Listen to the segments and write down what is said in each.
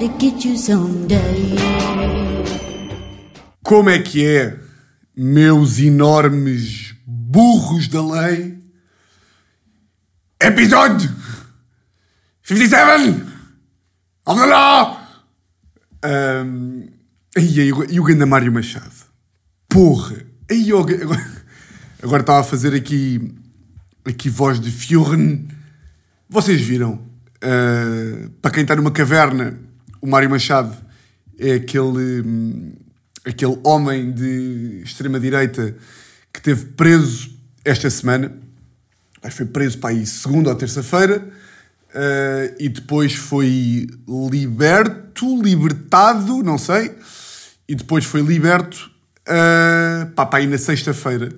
to get you someday. Como é que é, meus enormes burros da lei? Episódio 57 of the law! Um, e, aí, e o ganda Mário Machado? Porra! Aí, agora, agora estava a fazer aqui, aqui voz de Fjorn. Vocês viram? Uh, para quem está numa caverna, o Mário Machado é aquele, hum, aquele homem de extrema-direita que teve preso esta semana. Acho que foi preso para aí segunda ou terça-feira. Uh, e depois foi liberto, libertado, não sei. E depois foi liberto uh, pá, pá, aí na sexta-feira.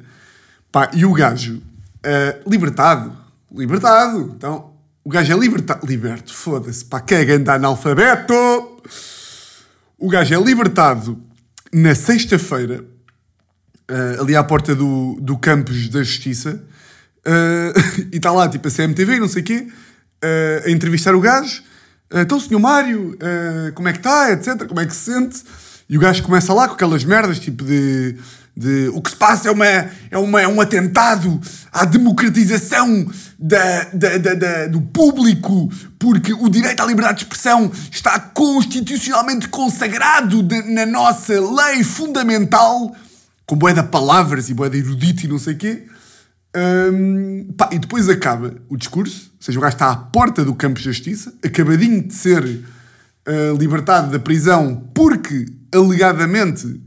E o gajo, uh, libertado, libertado. Então, o gajo é libertado, liberto, foda-se, pá, que é grande analfabeto. O gajo é libertado na sexta-feira, uh, ali à porta do, do campus da Justiça, uh, e está lá, tipo, a CMTV, não sei o quê, uh, a entrevistar o gajo. então, senhor Mário, como é que está, etc., como é que se sente? E o gajo começa lá com aquelas merdas, tipo de de o que se passa é, uma, é, uma, é um atentado à democratização da, da, da, da, do público, porque o direito à liberdade de expressão está constitucionalmente consagrado de, na nossa lei fundamental, com boé de palavras e boé de erudito e não sei o quê. Um, pá, e depois acaba o discurso, ou seja, o gajo está à porta do campo de justiça, acabadinho de ser uh, libertado da prisão porque, alegadamente,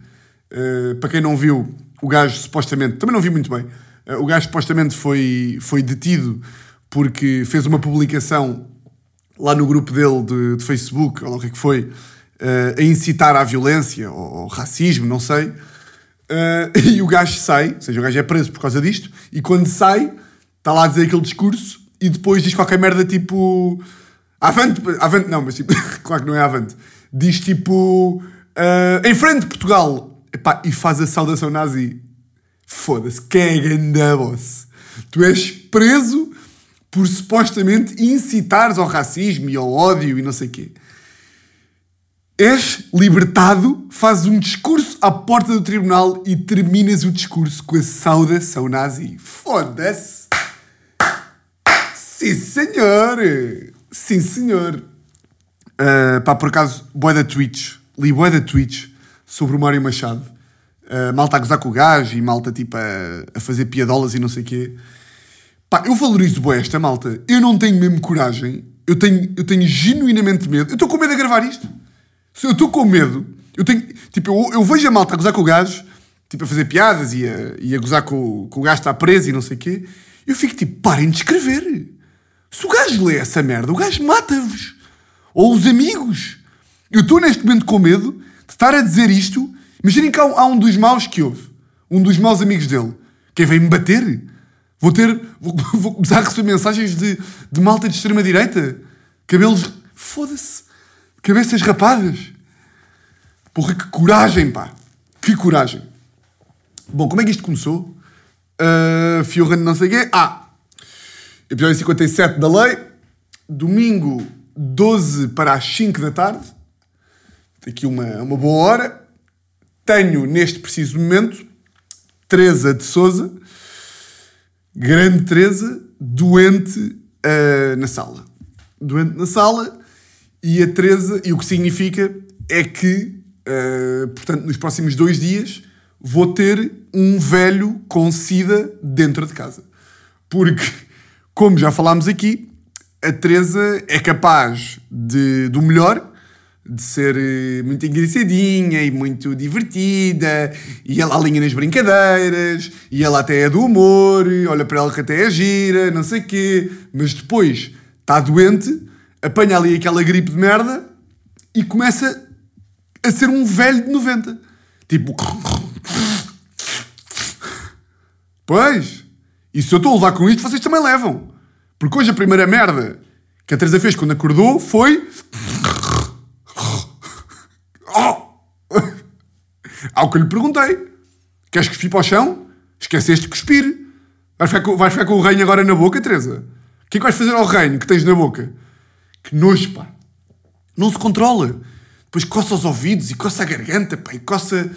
eh, para quem não viu, o gajo supostamente, também não vi muito bem, uh, o gajo supostamente foi, foi detido porque fez uma publicação lá no grupo dele de, de Facebook, ou o que é que foi, uh, a incitar à violência ou, ou racismo, não sei. e o gajo sai, ou seja, o gajo é preso por causa disto, e quando sai, está lá a dizer aquele discurso e depois diz qualquer merda tipo. Avante, avante não, mas tipo, claro que não é avante. Diz tipo. Em frente, Portugal, Epá, e faz a saudação nazi. Foda-se, que é ganda boss. Tu és preso por supostamente incitares ao racismo e ao ódio e não sei o quê. És libertado, fazes um discurso à porta do tribunal e terminas o discurso com a saudação nazi. Foda-se! Sim, senhor! Sim, senhor! Uh, pá, por acaso, boa da Twitch. Li boa da Twitch sobre o Mário Machado. Uh, malta a gozar com o gajo e malta tipo a, a fazer piadolas e não sei o quê. Pá, eu valorizo bem esta malta. Eu não tenho mesmo coragem. Eu tenho, eu tenho genuinamente medo. Eu estou com medo de gravar isto. Eu estou com medo, eu tenho. Tipo, eu, eu, vejo a malta a gozar com o gajo, tipo, a fazer piadas e a, e a gozar com, com o gajo está preso e não sei o quê. Eu fico tipo, parem de escrever. Se o gajo lê essa merda, o gajo mata-vos. Ou os amigos. Eu estou neste momento com medo de estar a dizer isto. Imaginem que há, há um dos maus que houve. Um dos maus amigos dele. Quem vem me bater? Vou ter. Vou, vou começar a receber mensagens de, de malta de extrema-direita. Cabelos. Foda-se. Cabeças rapadas. Porra, que coragem, pá. Que coragem. Bom, como é que isto começou? Uh, não sei quê. Ah! Episódio 57 da lei. Domingo 12 para as 5 da tarde aqui uma, uma boa hora. Tenho, neste preciso momento, Teresa de Souza, grande Teresa, doente uh, na sala. Doente na sala, e a Teresa, e o que significa é que, uh, portanto, nos próximos dois dias vou ter um velho com SIDA dentro de casa. Porque, como já falámos aqui, a Teresa é capaz de, do melhor de ser eh, muito engraçadinha e muito divertida, e ela alinha nas brincadeiras, e ela até é do humor, olha para ela que até é gira, não sei quê, mas depois está doente, apanha ali aquela gripe de merda e começa a ser um velho de 90. Tipo. Pois, e se eu estou a levar com isto, vocês também levam. Porque hoje a primeira merda que a Teresa fez quando acordou foi. Ao que lhe perguntei: Queres cuspir para o chão? Esqueceste de cuspir. Vais ficar, com, vais ficar com o reino agora na boca, Teresa? O que é que vais fazer ao reino que tens na boca? Que nojo, pá. Não se controla. Depois coça os ouvidos e coça a garganta, pá, e coça,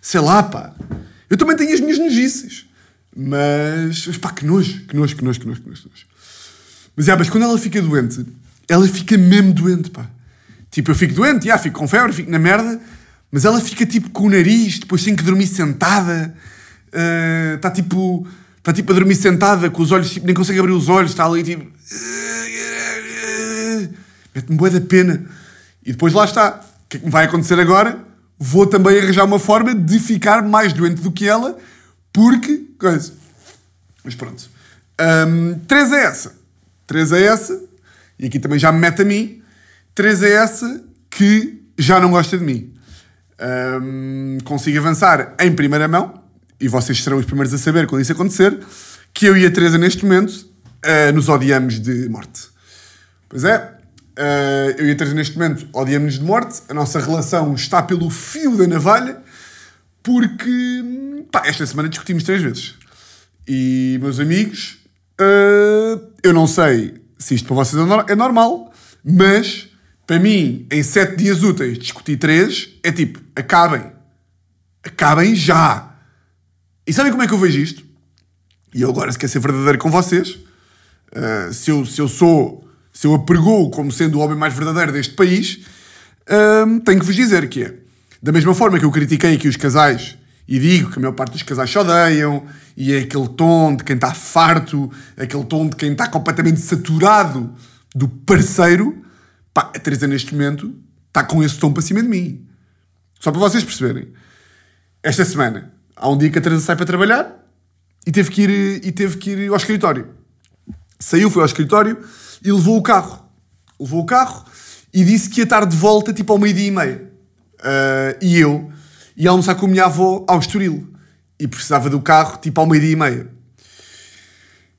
sei lá, pá. Eu também tenho as minhas nojices. Mas, mas pá, que nojo, que nojo, que nojo, que nojo. que nojo. Mas, é, mas quando ela fica doente, ela fica mesmo doente, pá. Tipo, eu fico doente, já, fico com febre, fico na merda, mas ela fica tipo com o nariz, depois tem que dormir sentada. Está tipo, está tipo a dormir sentada, com os olhos, tipo, nem consegue abrir os olhos, está ali tipo. Mete-me boa da pena. E depois lá está. O que é que me vai acontecer agora? Vou também arranjar uma forma de ficar mais doente do que ela, porque. Coisa. Mas pronto. Hum, três é essa. Três é essa. E aqui também já me mete a mim. Três é essa que já não gosta de mim. Hum, consigo avançar em primeira mão, e vocês serão os primeiros a saber quando isso acontecer, que eu e a Teresa neste momento uh, nos odiamos de morte. Pois é, uh, eu e a Teresa neste momento odiamos de morte, a nossa relação está pelo fio da navalha, porque pá, esta semana discutimos três vezes. E, meus amigos, uh, eu não sei se isto para vocês é, é normal, mas para mim, em sete dias úteis, discutir três é tipo, acabem. Acabem já. E sabem como é que eu vejo isto? E eu agora, se quer ser verdadeiro com vocês, uh, se, eu, se eu sou, se eu apregoo como sendo o homem mais verdadeiro deste país, um, tenho que vos dizer que é, da mesma forma que eu critiquei aqui os casais e digo que a maior parte dos casais se odeiam, e é aquele tom de quem está farto, aquele tom de quem está completamente saturado do parceiro, pá, a Teresa neste momento está com esse tom para cima de mim. Só para vocês perceberem. Esta semana, há um dia que a Teresa sai para trabalhar e teve que ir, e teve que ir ao escritório. Saiu, foi ao escritório e levou o carro. Levou o carro e disse que ia estar de volta tipo ao meio-dia e meia. Ah, e eu ia almoçar com a minha avó ao Estoril. E precisava do carro tipo ao meio-dia e meia.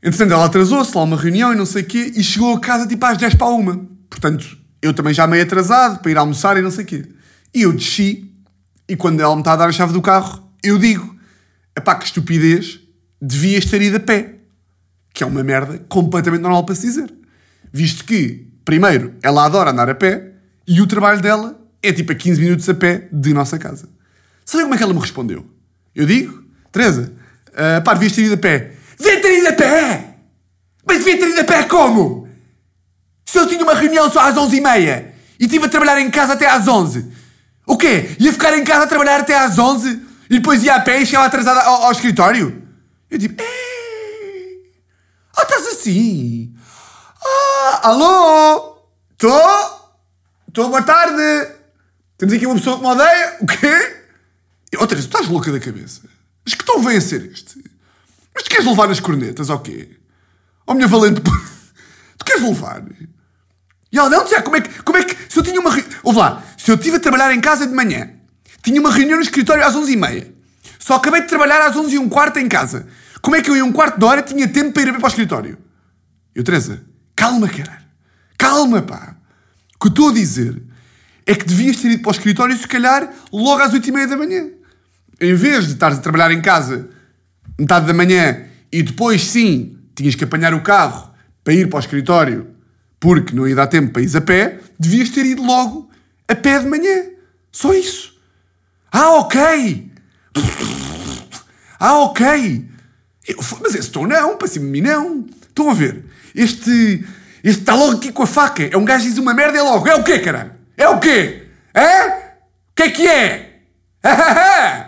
Entretanto, ela atrasou-se lá uma reunião e não sei o quê e chegou a casa tipo às 10 para uma. Portanto, eu também já meio atrasado para ir almoçar e não sei o quê. E eu desci e quando ela me está a dar a chave do carro, eu digo: epá, que estupidez, devias ter ido a pé. Que é uma merda completamente normal para se dizer. Visto que, primeiro, ela adora andar a pé e o trabalho dela é tipo a 15 minutos a pé de nossa casa. Sabe como é que ela me respondeu? Eu digo, Teresa, ah, pá, devias ter ido a pé. Devia ter ido a pé! Mas devia ter ido a pé como? Se eu tinha uma reunião só às 11h30 e estive a trabalhar em casa até às 11 o quê? Ia ficar em casa a trabalhar até às 11 e depois ia a pé e chegava atrasada ao, ao escritório? Eu digo, ei, ah, estás assim? Ah, alô? Estou? Estou, boa tarde. Temos aqui uma pessoa que me odeia. O quê? Oh, Teresa, tu estás louca da cabeça? Mas que tom vem a ser este? Mas tu queres levar nas cornetas, ou quê? Oh, minha valente... tu queres levar? E ela, não, Tiago, como é que... Como é que se eu tinha uma... Ouve lá, se eu estive a trabalhar em casa de manhã, tinha uma reunião no escritório às 11h30, só acabei de trabalhar às 11 e um quarto em casa, como é que eu em um quarto de hora tinha tempo para ir para o escritório? Eu, Teresa, calma, caralho. Calma, pá. O que eu estou a dizer é que devias ter ido para o escritório, se calhar, logo às 8h30 da manhã. Em vez de estares a trabalhar em casa metade da manhã e depois, sim, tinhas que apanhar o carro para ir para o escritório porque não ia dar tempo para ir a pé, devias ter ido logo a pé de manhã. Só isso. Ah, ok. Ah, ok. Eu- mas esse tom não, para cima de mim não. Estão a ver? Este, este está logo aqui com a faca. É um gajo que diz uma merda e é logo. É o quê, caralho? É o quê? É? O que é que é?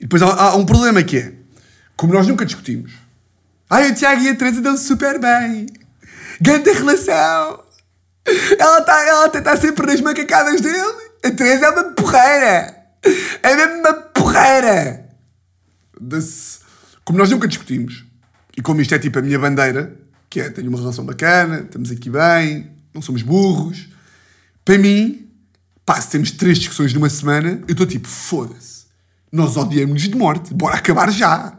e depois há, há um problema que é, como nós nunca discutimos, ai, o Tiago e a Teresa dão super bem. Grande relação. Ela está ela tá, tá sempre nas macacadas dele. A Teresa é uma porreira. É mesmo uma porreira. Como nós nunca discutimos, e como isto é tipo a minha bandeira, que é, tenho uma relação bacana, estamos aqui bem, não somos burros, para mim, pá, se temos três discussões numa semana, eu estou tipo, foda-se, nós odiamos-nos de morte, bora acabar já.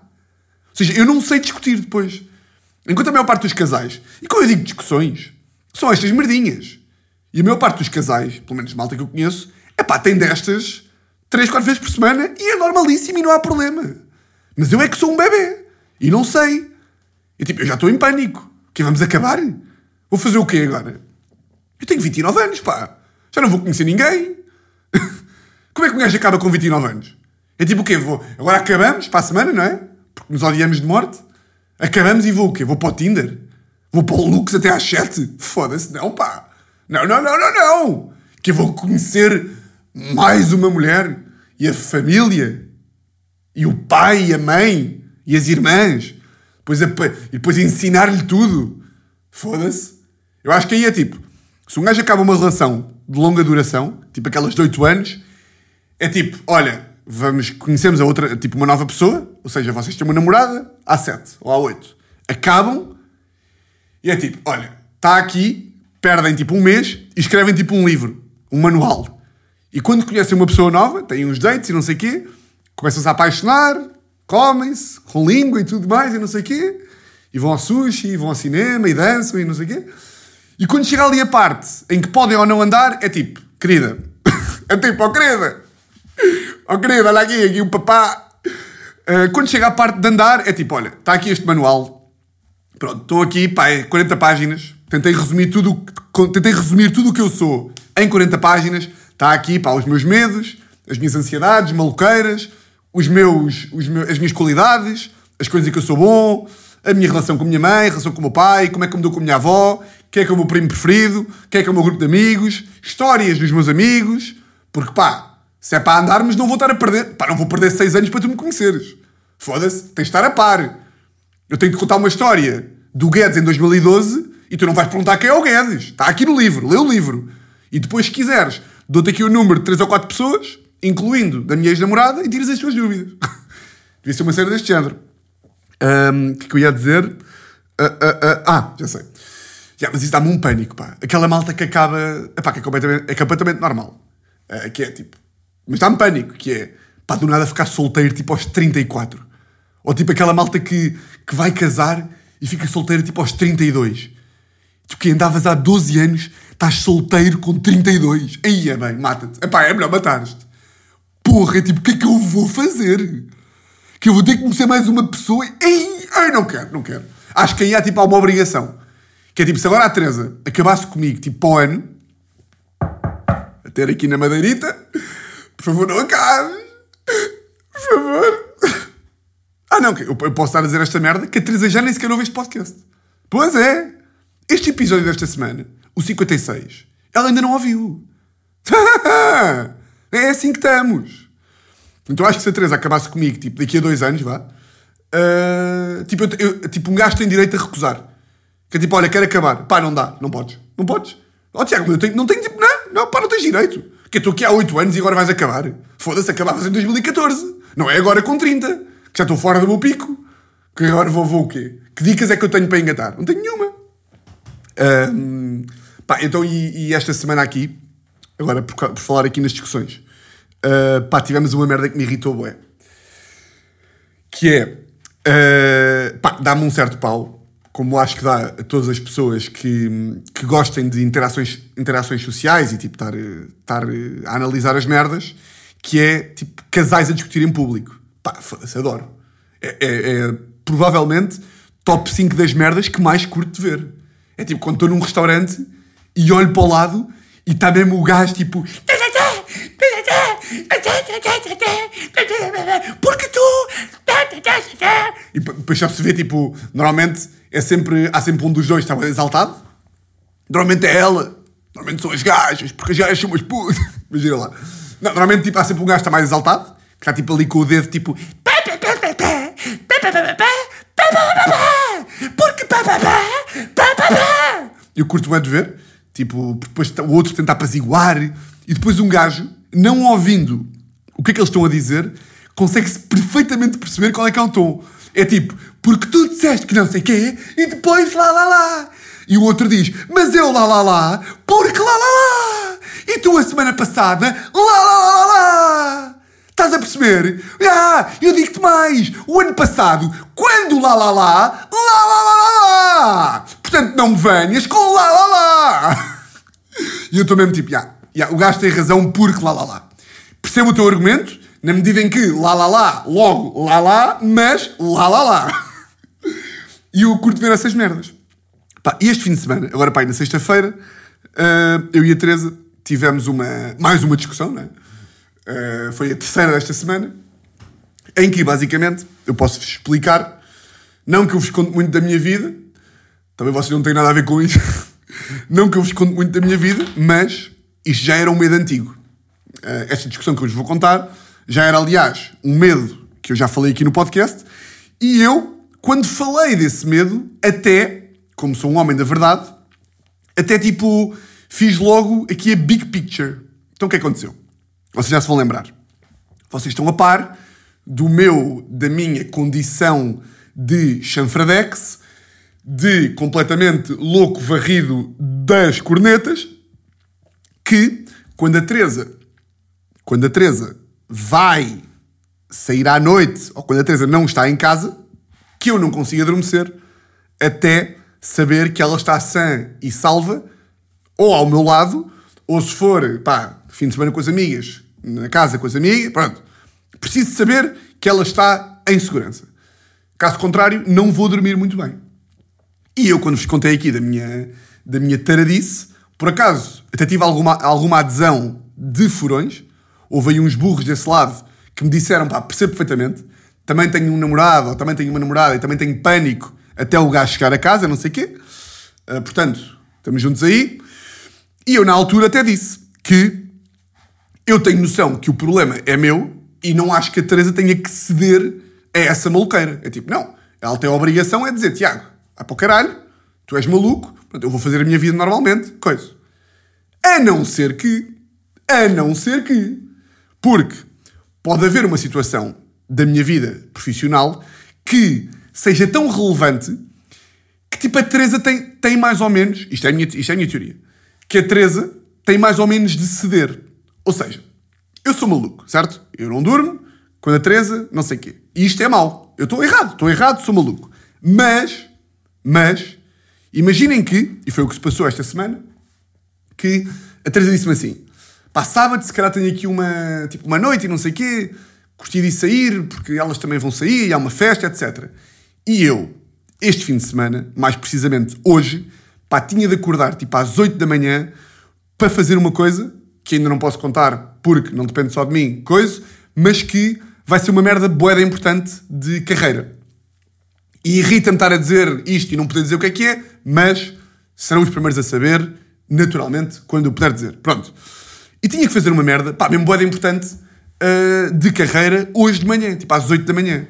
Seja, eu não sei discutir depois. Enquanto a maior parte dos casais, e quando eu digo discussões, são estas merdinhas. E a maior parte dos casais, pelo menos malta que eu conheço, é pá, tem destas três, quatro vezes por semana e é normalíssimo e não há problema. Mas eu é que sou um bebê e não sei. E tipo, eu já estou em pânico. Que vamos acabar? Vou fazer o quê agora? Eu tenho 29 anos, pá. Já não vou conhecer ninguém. Como é que um gajo acaba com 29 anos? É tipo o quê? Vou... Agora acabamos para a semana, não é? Porque nos odiamos de morte. Acabamos e vou o quê? Vou para o Tinder? Vou para o Lux até às 7? Foda-se, não, pá. Não, não, não, não, não. Que eu vou conhecer mais uma mulher e a família e o pai e a mãe e as irmãs. Depois a... E depois ensinar-lhe tudo. Foda-se. Eu acho que aí é tipo, se um gajo acaba uma relação de longa duração, tipo aquelas de 8 anos, é tipo, olha, vamos, conhecemos a outra, tipo uma nova pessoa, ou seja, vocês têm uma namorada, há 7 ou há 8. Acabam e é tipo, olha, está aqui, perdem tipo um mês e escrevem tipo um livro, um manual. E quando conhecem uma pessoa nova, têm uns dates e não sei o quê, começam-se a apaixonar, comem-se, com língua e tudo mais e não sei o quê, e vão ao sushi, e vão ao cinema e dançam e não sei o quê. E quando chega ali a parte em que podem ou não andar, é tipo, querida, é tipo, ó oh, querida, oh, querida, olha aqui, aqui o papá. Uh, quando chega à parte de andar, é tipo, olha, está aqui este manual. Pronto, estou aqui, pá, é 40 páginas. Tentei resumir tudo, tentei resumir tudo o que eu sou em 40 páginas. Está aqui, pá, os meus medos, as minhas ansiedades, maluqueiras, os meus, os meus, as minhas qualidades, as coisas em que eu sou bom, a minha relação com a minha mãe, a relação com o meu pai, como é que eu me dou com a minha avó, quem é que é o meu primo preferido, quem é que é o meu grupo de amigos, histórias dos meus amigos, porque pá, se é para andarmos não vou estar a perder, pá, não vou perder seis anos para tu me conheceres. Foda-se, tens de estar a par. Eu tenho que contar uma história do Guedes em 2012 e tu não vais perguntar quem é o Guedes. Está aqui no livro, lê o livro. E depois, se quiseres, dou-te aqui o número de três ou quatro pessoas, incluindo da minha ex-namorada, e tiras as tuas dúvidas. Devia ser uma série deste género. O um, que, que eu ia dizer? Uh, uh, uh, ah, já sei. Yeah, mas isso dá-me um pânico, pá. Aquela malta que acaba. Epá, que é completamente, é completamente normal. Que é tipo. Mas dá-me pânico, que é. Pá, do nada ficar solteiro tipo aos 34. Ou tipo aquela malta que, que vai casar e fica solteiro tipo aos 32. Tu que andavas há 12 anos, estás solteiro com 32. Aí é bem, mata-te. Epá, é melhor matar-te. Porra, é tipo, o que é que eu vou fazer? Que eu vou ter que conhecer mais uma pessoa? Ei, ai, não quero, não quero. Acho que aí há tipo há uma obrigação que é tipo, se agora a Teresa acabasse comigo, tipo, para o ano, a ter aqui na madeirita, por favor, não acabes. Por favor. Ah, não, eu posso estar a dizer esta merda que a Teresa já nem sequer ouve este podcast. Pois é. Este episódio desta semana, o 56, ela ainda não ouviu. é assim que estamos. Então acho que se a Teresa acabasse comigo, tipo, daqui a dois anos, vá, uh, tipo, eu, eu, tipo, um gajo tem direito a recusar. Que é tipo, olha, quero acabar. Pá, não dá, não podes. Não podes. Ó oh, Tiago, eu tenho, não tenho tipo, não, não, pá, não tens direito. Que eu estou aqui há 8 anos e agora vais acabar. Foda-se, acabavas em 2014. Não é agora com 30. Que já estou fora do meu pico. Que agora vou, vou o quê? Que dicas é que eu tenho para engatar? Não tenho nenhuma. Um, pá, então, e, e, esta semana aqui, agora por, por falar aqui nas discussões, uh, pá, tivemos uma merda que me irritou, bué. Que é, uh, pá, dá-me um certo pau como acho que dá a todas as pessoas que, que gostem de interações, interações sociais e tipo estar, estar a analisar as merdas, que é tipo casais a discutir em público. Pá, foda-se, adoro. É, é, é, provavelmente top 5 das merdas que mais curto de ver. É tipo quando estou num restaurante e olho para o lado e está mesmo o gajo tipo. Porque tu. E depois só se vê tipo. Normalmente é sempre, há sempre um dos dois que está exaltado. Normalmente é ela. Normalmente são as gajas, porque as gajas são umas putas. Imagina lá. Não, normalmente tipo, há sempre um gajo que está mais exaltado, que está tipo ali com o dedo tipo. Porque eu curto bem de ver, tipo, depois o outro tenta apaziguar, e depois um gajo, não ouvindo o que é que eles estão a dizer, consegue-se perfeitamente perceber qual é que é o tom. É tipo, porque tu disseste que não sei quê e depois lá lá lá. E o outro diz, mas eu lá lá lá, porque lá lá lá. E tu a semana passada, lá lá lá lá. Estás a perceber? Ah, eu digo-te mais. O ano passado, quando lá lá lá, lá lá lá lá. Portanto, não me venhas com lá lá lá. E eu estou mesmo tipo, yeah, yeah, o gajo tem razão porque lá lá lá. Percebo o teu argumento, na medida em que lá lá lá, logo lá lá, mas lá lá lá. E eu curto ver essas merdas. Pá, e este fim de semana, agora pá, na sexta-feira, uh, eu e a Teresa tivemos uma, mais uma discussão, não é? Uh, foi a terceira desta semana, em que basicamente eu posso vos explicar, não que eu vos conte muito da minha vida, também vocês não têm nada a ver com isso, não que eu vos conte muito da minha vida, mas isto já era um medo antigo. Uh, esta discussão que eu vos vou contar já era, aliás, um medo que eu já falei aqui no podcast, e eu, quando falei desse medo, até, como sou um homem da verdade, até tipo, fiz logo aqui a big picture. Então o que aconteceu? Vocês já se vão lembrar. Vocês estão a par do meu, da minha condição de chanfradex, de completamente louco varrido das cornetas, que quando a Teresa, quando a Teresa vai sair à noite, ou quando a Teresa não está em casa, que eu não consigo adormecer até saber que ela está sã e salva, ou ao meu lado, ou se for, pá, fim de semana com as amigas, na casa com as amigas, pronto. Preciso saber que ela está em segurança. Caso contrário, não vou dormir muito bem. E eu, quando vos contei aqui da minha, da minha taradice, por acaso, até tive alguma, alguma adesão de furões, houve aí uns burros desse lado que me disseram, pá, percebo perfeitamente, também tenho um namorado, ou também tenho uma namorada, e também tenho pânico até o gajo chegar a casa, não sei o quê. Uh, portanto, estamos juntos aí. E eu, na altura, até disse que eu tenho noção que o problema é meu e não acho que a Teresa tenha que ceder a essa maluqueira. É tipo, não, ela tem a obrigação é dizer, Tiago, vai para o caralho, tu és maluco, portanto, eu vou fazer a minha vida normalmente, coisa. A não ser que, a não ser que, porque pode haver uma situação da minha vida profissional que seja tão relevante que tipo a Teresa tem, tem mais ou menos, isto é, a minha, isto é a minha teoria, que a Teresa tem mais ou menos de ceder. Ou seja, eu sou maluco, certo? Eu não durmo, quando a Teresa, não sei o quê. E isto é mau. Eu estou errado, estou errado, sou maluco. Mas, mas, imaginem que, e foi o que se passou esta semana, que a Teresa disse-me assim, Pá, sábado, se calhar tenho aqui uma, tipo, uma noite e não sei o quê, curti de sair, porque elas também vão sair, e há uma festa, etc. E eu, este fim de semana, mais precisamente hoje, pá, tinha de acordar tipo às 8 da manhã para fazer uma coisa que ainda não posso contar porque não depende só de mim, coisa, mas que vai ser uma merda boeda importante de carreira. E irrita-me estar a dizer isto e não poder dizer o que é que é, mas serão os primeiros a saber, naturalmente, quando eu puder dizer. Pronto. E tinha que fazer uma merda, pá, mesmo boeda importante, uh, de carreira, hoje de manhã, tipo às 8 da manhã.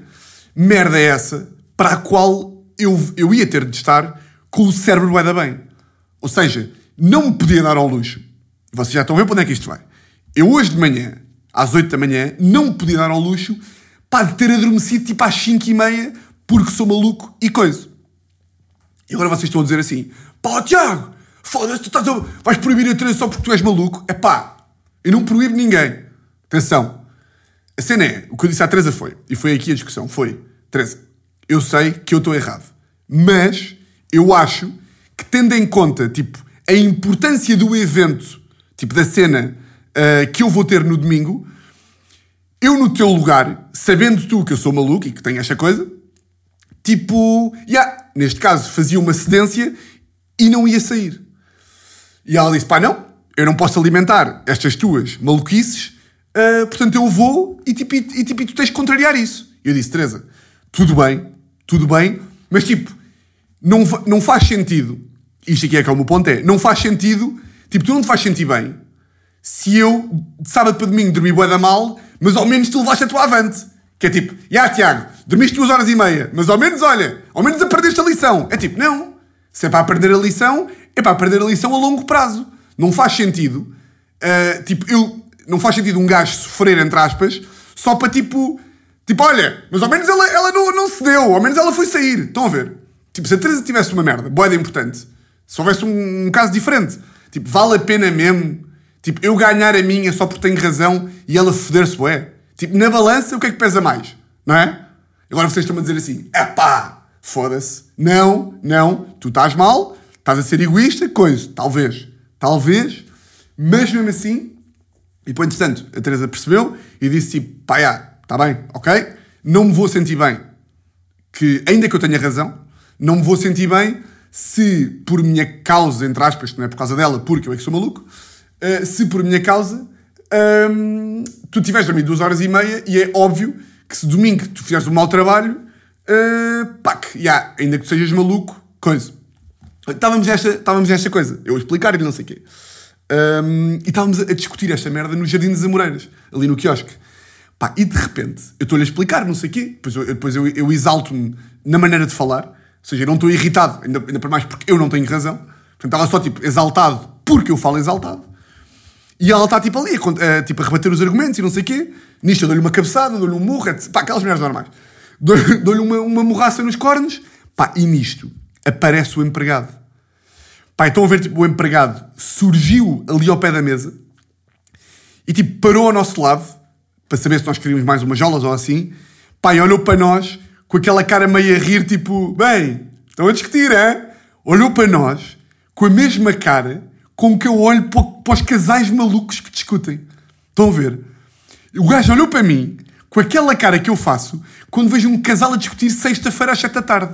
Merda é essa para a qual eu, eu ia ter de estar com o cérebro boeda bem. Ou seja, não me podia dar ao luxo. Vocês já estão a ver para onde é que isto vai. Eu hoje de manhã, às 8 da manhã, não me podia dar ao luxo pá, de ter adormecido tipo às 5 e meia porque sou maluco e coisa. E agora vocês estão a dizer assim: pá, Tiago, foda-se, tu estás a... vais proibir a treino só porque tu és maluco. É pá, eu não proíbo ninguém. Atenção. A cena é, o que eu disse à Teresa foi, e foi aqui a discussão, foi, Teresa, eu sei que eu estou errado, mas eu acho que tendo em conta, tipo, a importância do evento, tipo, da cena uh, que eu vou ter no domingo, eu no teu lugar, sabendo tu que eu sou maluco e que tenho esta coisa, tipo, yeah, neste caso fazia uma cedência e não ia sair. E ela disse, pá, não, eu não posso alimentar estas tuas maluquices, uh, portanto eu vou e tipo, e, tipo, e tu tens de contrariar isso. E eu disse, Teresa, tudo bem, tudo bem, mas tipo, não, não faz sentido, isto aqui é que é o meu ponto, é, não faz sentido, tipo, tu não te faz sentir bem se eu, de sábado para domingo, dormi bué da mal, mas ao menos tu levaste a tua avante. Que é tipo, já yeah, Tiago, dormiste duas horas e meia, mas ao menos, olha, ao menos aprendeste a lição. É tipo, não. Se é para aprender a lição, é para aprender a lição a longo prazo. Não faz sentido, uh, tipo, eu, não faz sentido um gajo sofrer, entre aspas, só para tipo, tipo, olha, mas ao menos ela, ela não, não cedeu, ao menos ela foi sair. Estão a ver? Tipo, se a Teresa tivesse uma merda, boeda importante, se houvesse um, um caso diferente, tipo, vale a pena mesmo, tipo, eu ganhar a minha só porque tenho razão e ela foder-se, ué. Tipo, na balança, o que é que pesa mais? Não é? Agora vocês estão a dizer assim, é pá, foda-se. Não, não, tu estás mal, estás a ser egoísta, coisa, talvez. Talvez, mas mesmo assim. E depois, entretanto, a Teresa percebeu e disse tipo: pá, está bem, ok? Não me vou sentir bem que, ainda que eu tenha razão, não me vou sentir bem se por minha causa, entre aspas, que não é por causa dela, porque eu é que sou maluco, uh, se por minha causa um, tu tiveste dormido duas horas e meia e é óbvio que se domingo tu fizeste um mau trabalho, uh, pá, que, ainda que sejas maluco, coisa. Estávamos nesta, estávamos nesta coisa, eu a explicar e não sei o quê. Um, e estávamos a discutir esta merda no Jardim das Amoreiras, ali no quiosque. Pá, e de repente, eu estou-lhe a explicar, não sei o quê, depois eu, depois eu, eu exalto-me na maneira de falar, ou seja, eu não estou irritado, ainda, ainda para mais porque eu não tenho razão. Portanto, estava só tipo exaltado porque eu falo exaltado. E ela está tipo ali, a, tipo, a rebater os argumentos e não sei o quê. Nisto eu dou-lhe uma cabeçada, dou-lhe um murro, etc. pá, aquelas merdas normais. Dou-lhe dou uma, uma morraça nos cornos, pá, e nisto aparece o empregado. Pá, estão a ver, tipo, o empregado surgiu ali ao pé da mesa e, tipo, parou ao nosso lado para saber se nós queríamos mais umas jolas ou assim. Pá, e olhou para nós com aquela cara meio a rir, tipo, bem, estão a discutir, é? Olhou para nós com a mesma cara com que eu olho para os casais malucos que discutem. Estão a ver? O gajo olhou para mim com aquela cara que eu faço quando vejo um casal a discutir sexta-feira às sete da tarde.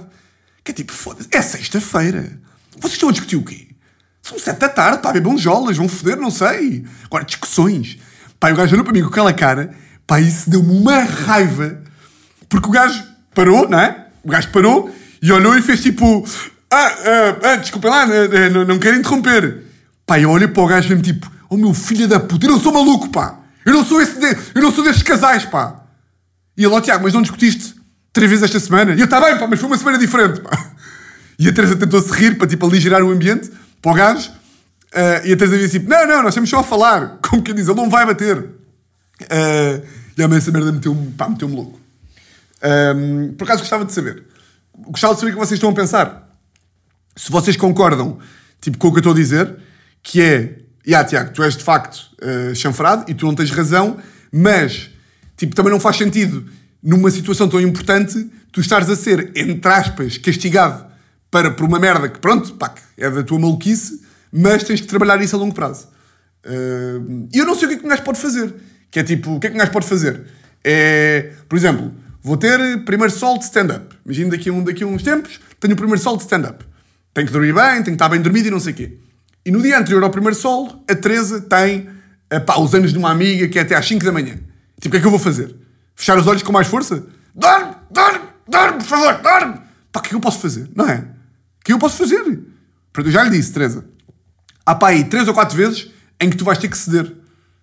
Que é tipo, foda-se, é sexta-feira. Vocês estão a discutir o quê? São sete da tarde, pá, bebam jolas, vão foder, não sei. Agora, discussões. Pá, o gajo olhou para mim com aquela cara, pá, isso deu-me uma raiva. Porque o gajo parou, não é? O gajo parou e olhou e fez tipo, ah, ah, ah desculpem lá, não, não quero interromper. Pá, eu olho para o gajo mesmo tipo, oh meu filho da puta, eu não sou maluco, pá. Eu não sou esse, de... eu não sou destes casais, pá. E ele, ó oh, Tiago, mas não discutiste três vezes esta semana? E eu, tá bem, pá, mas foi uma semana diferente, pá. E a Teresa tentou-se rir para, tipo, aligerar o ambiente para o gajo. Uh, e a Teresa disse tipo, não, não, nós estamos só a falar. Como quem diz, ele não vai bater. Uh, e a mãe essa merda meteu-me, pá, meteu-me louco. Um, ehm, por acaso gostava de saber. Gostava de saber o que vocês estão a pensar. Se vocês concordam, tipo, com o que eu estou a dizer que é, yeah, Tiago, tu és de facto uh, chanfrado e tu não tens razão, mas tipo, também não faz sentido numa situação tão importante tu estares a ser, entre aspas, castigado para, por uma merda que, pronto, pá, é da tua maluquice, mas tens que trabalhar isso a longo prazo. E eu não sei o que é que um gajo pode fazer. Que é tipo, o que é que um gajo pode fazer? É, por exemplo, vou ter primeiro sol de stand-up. Imagina daqui a, um, daqui a uns tempos, tenho o primeiro sol de stand-up. Tenho que dormir bem, tenho que estar bem dormido e não sei o quê. E no dia anterior ao primeiro sol, a Teresa tem pá, os anos de uma amiga que é até às 5 da manhã. Tipo, o que é que eu vou fazer? Fechar os olhos com mais força? Dorme, dorme, dorme, por favor, dorme! Pá, o que é eu posso fazer? Não é? O que é eu posso fazer? Porque eu já lhe disse, Teresa. Há pá aí três ou quatro vezes em que tu vais ter que ceder.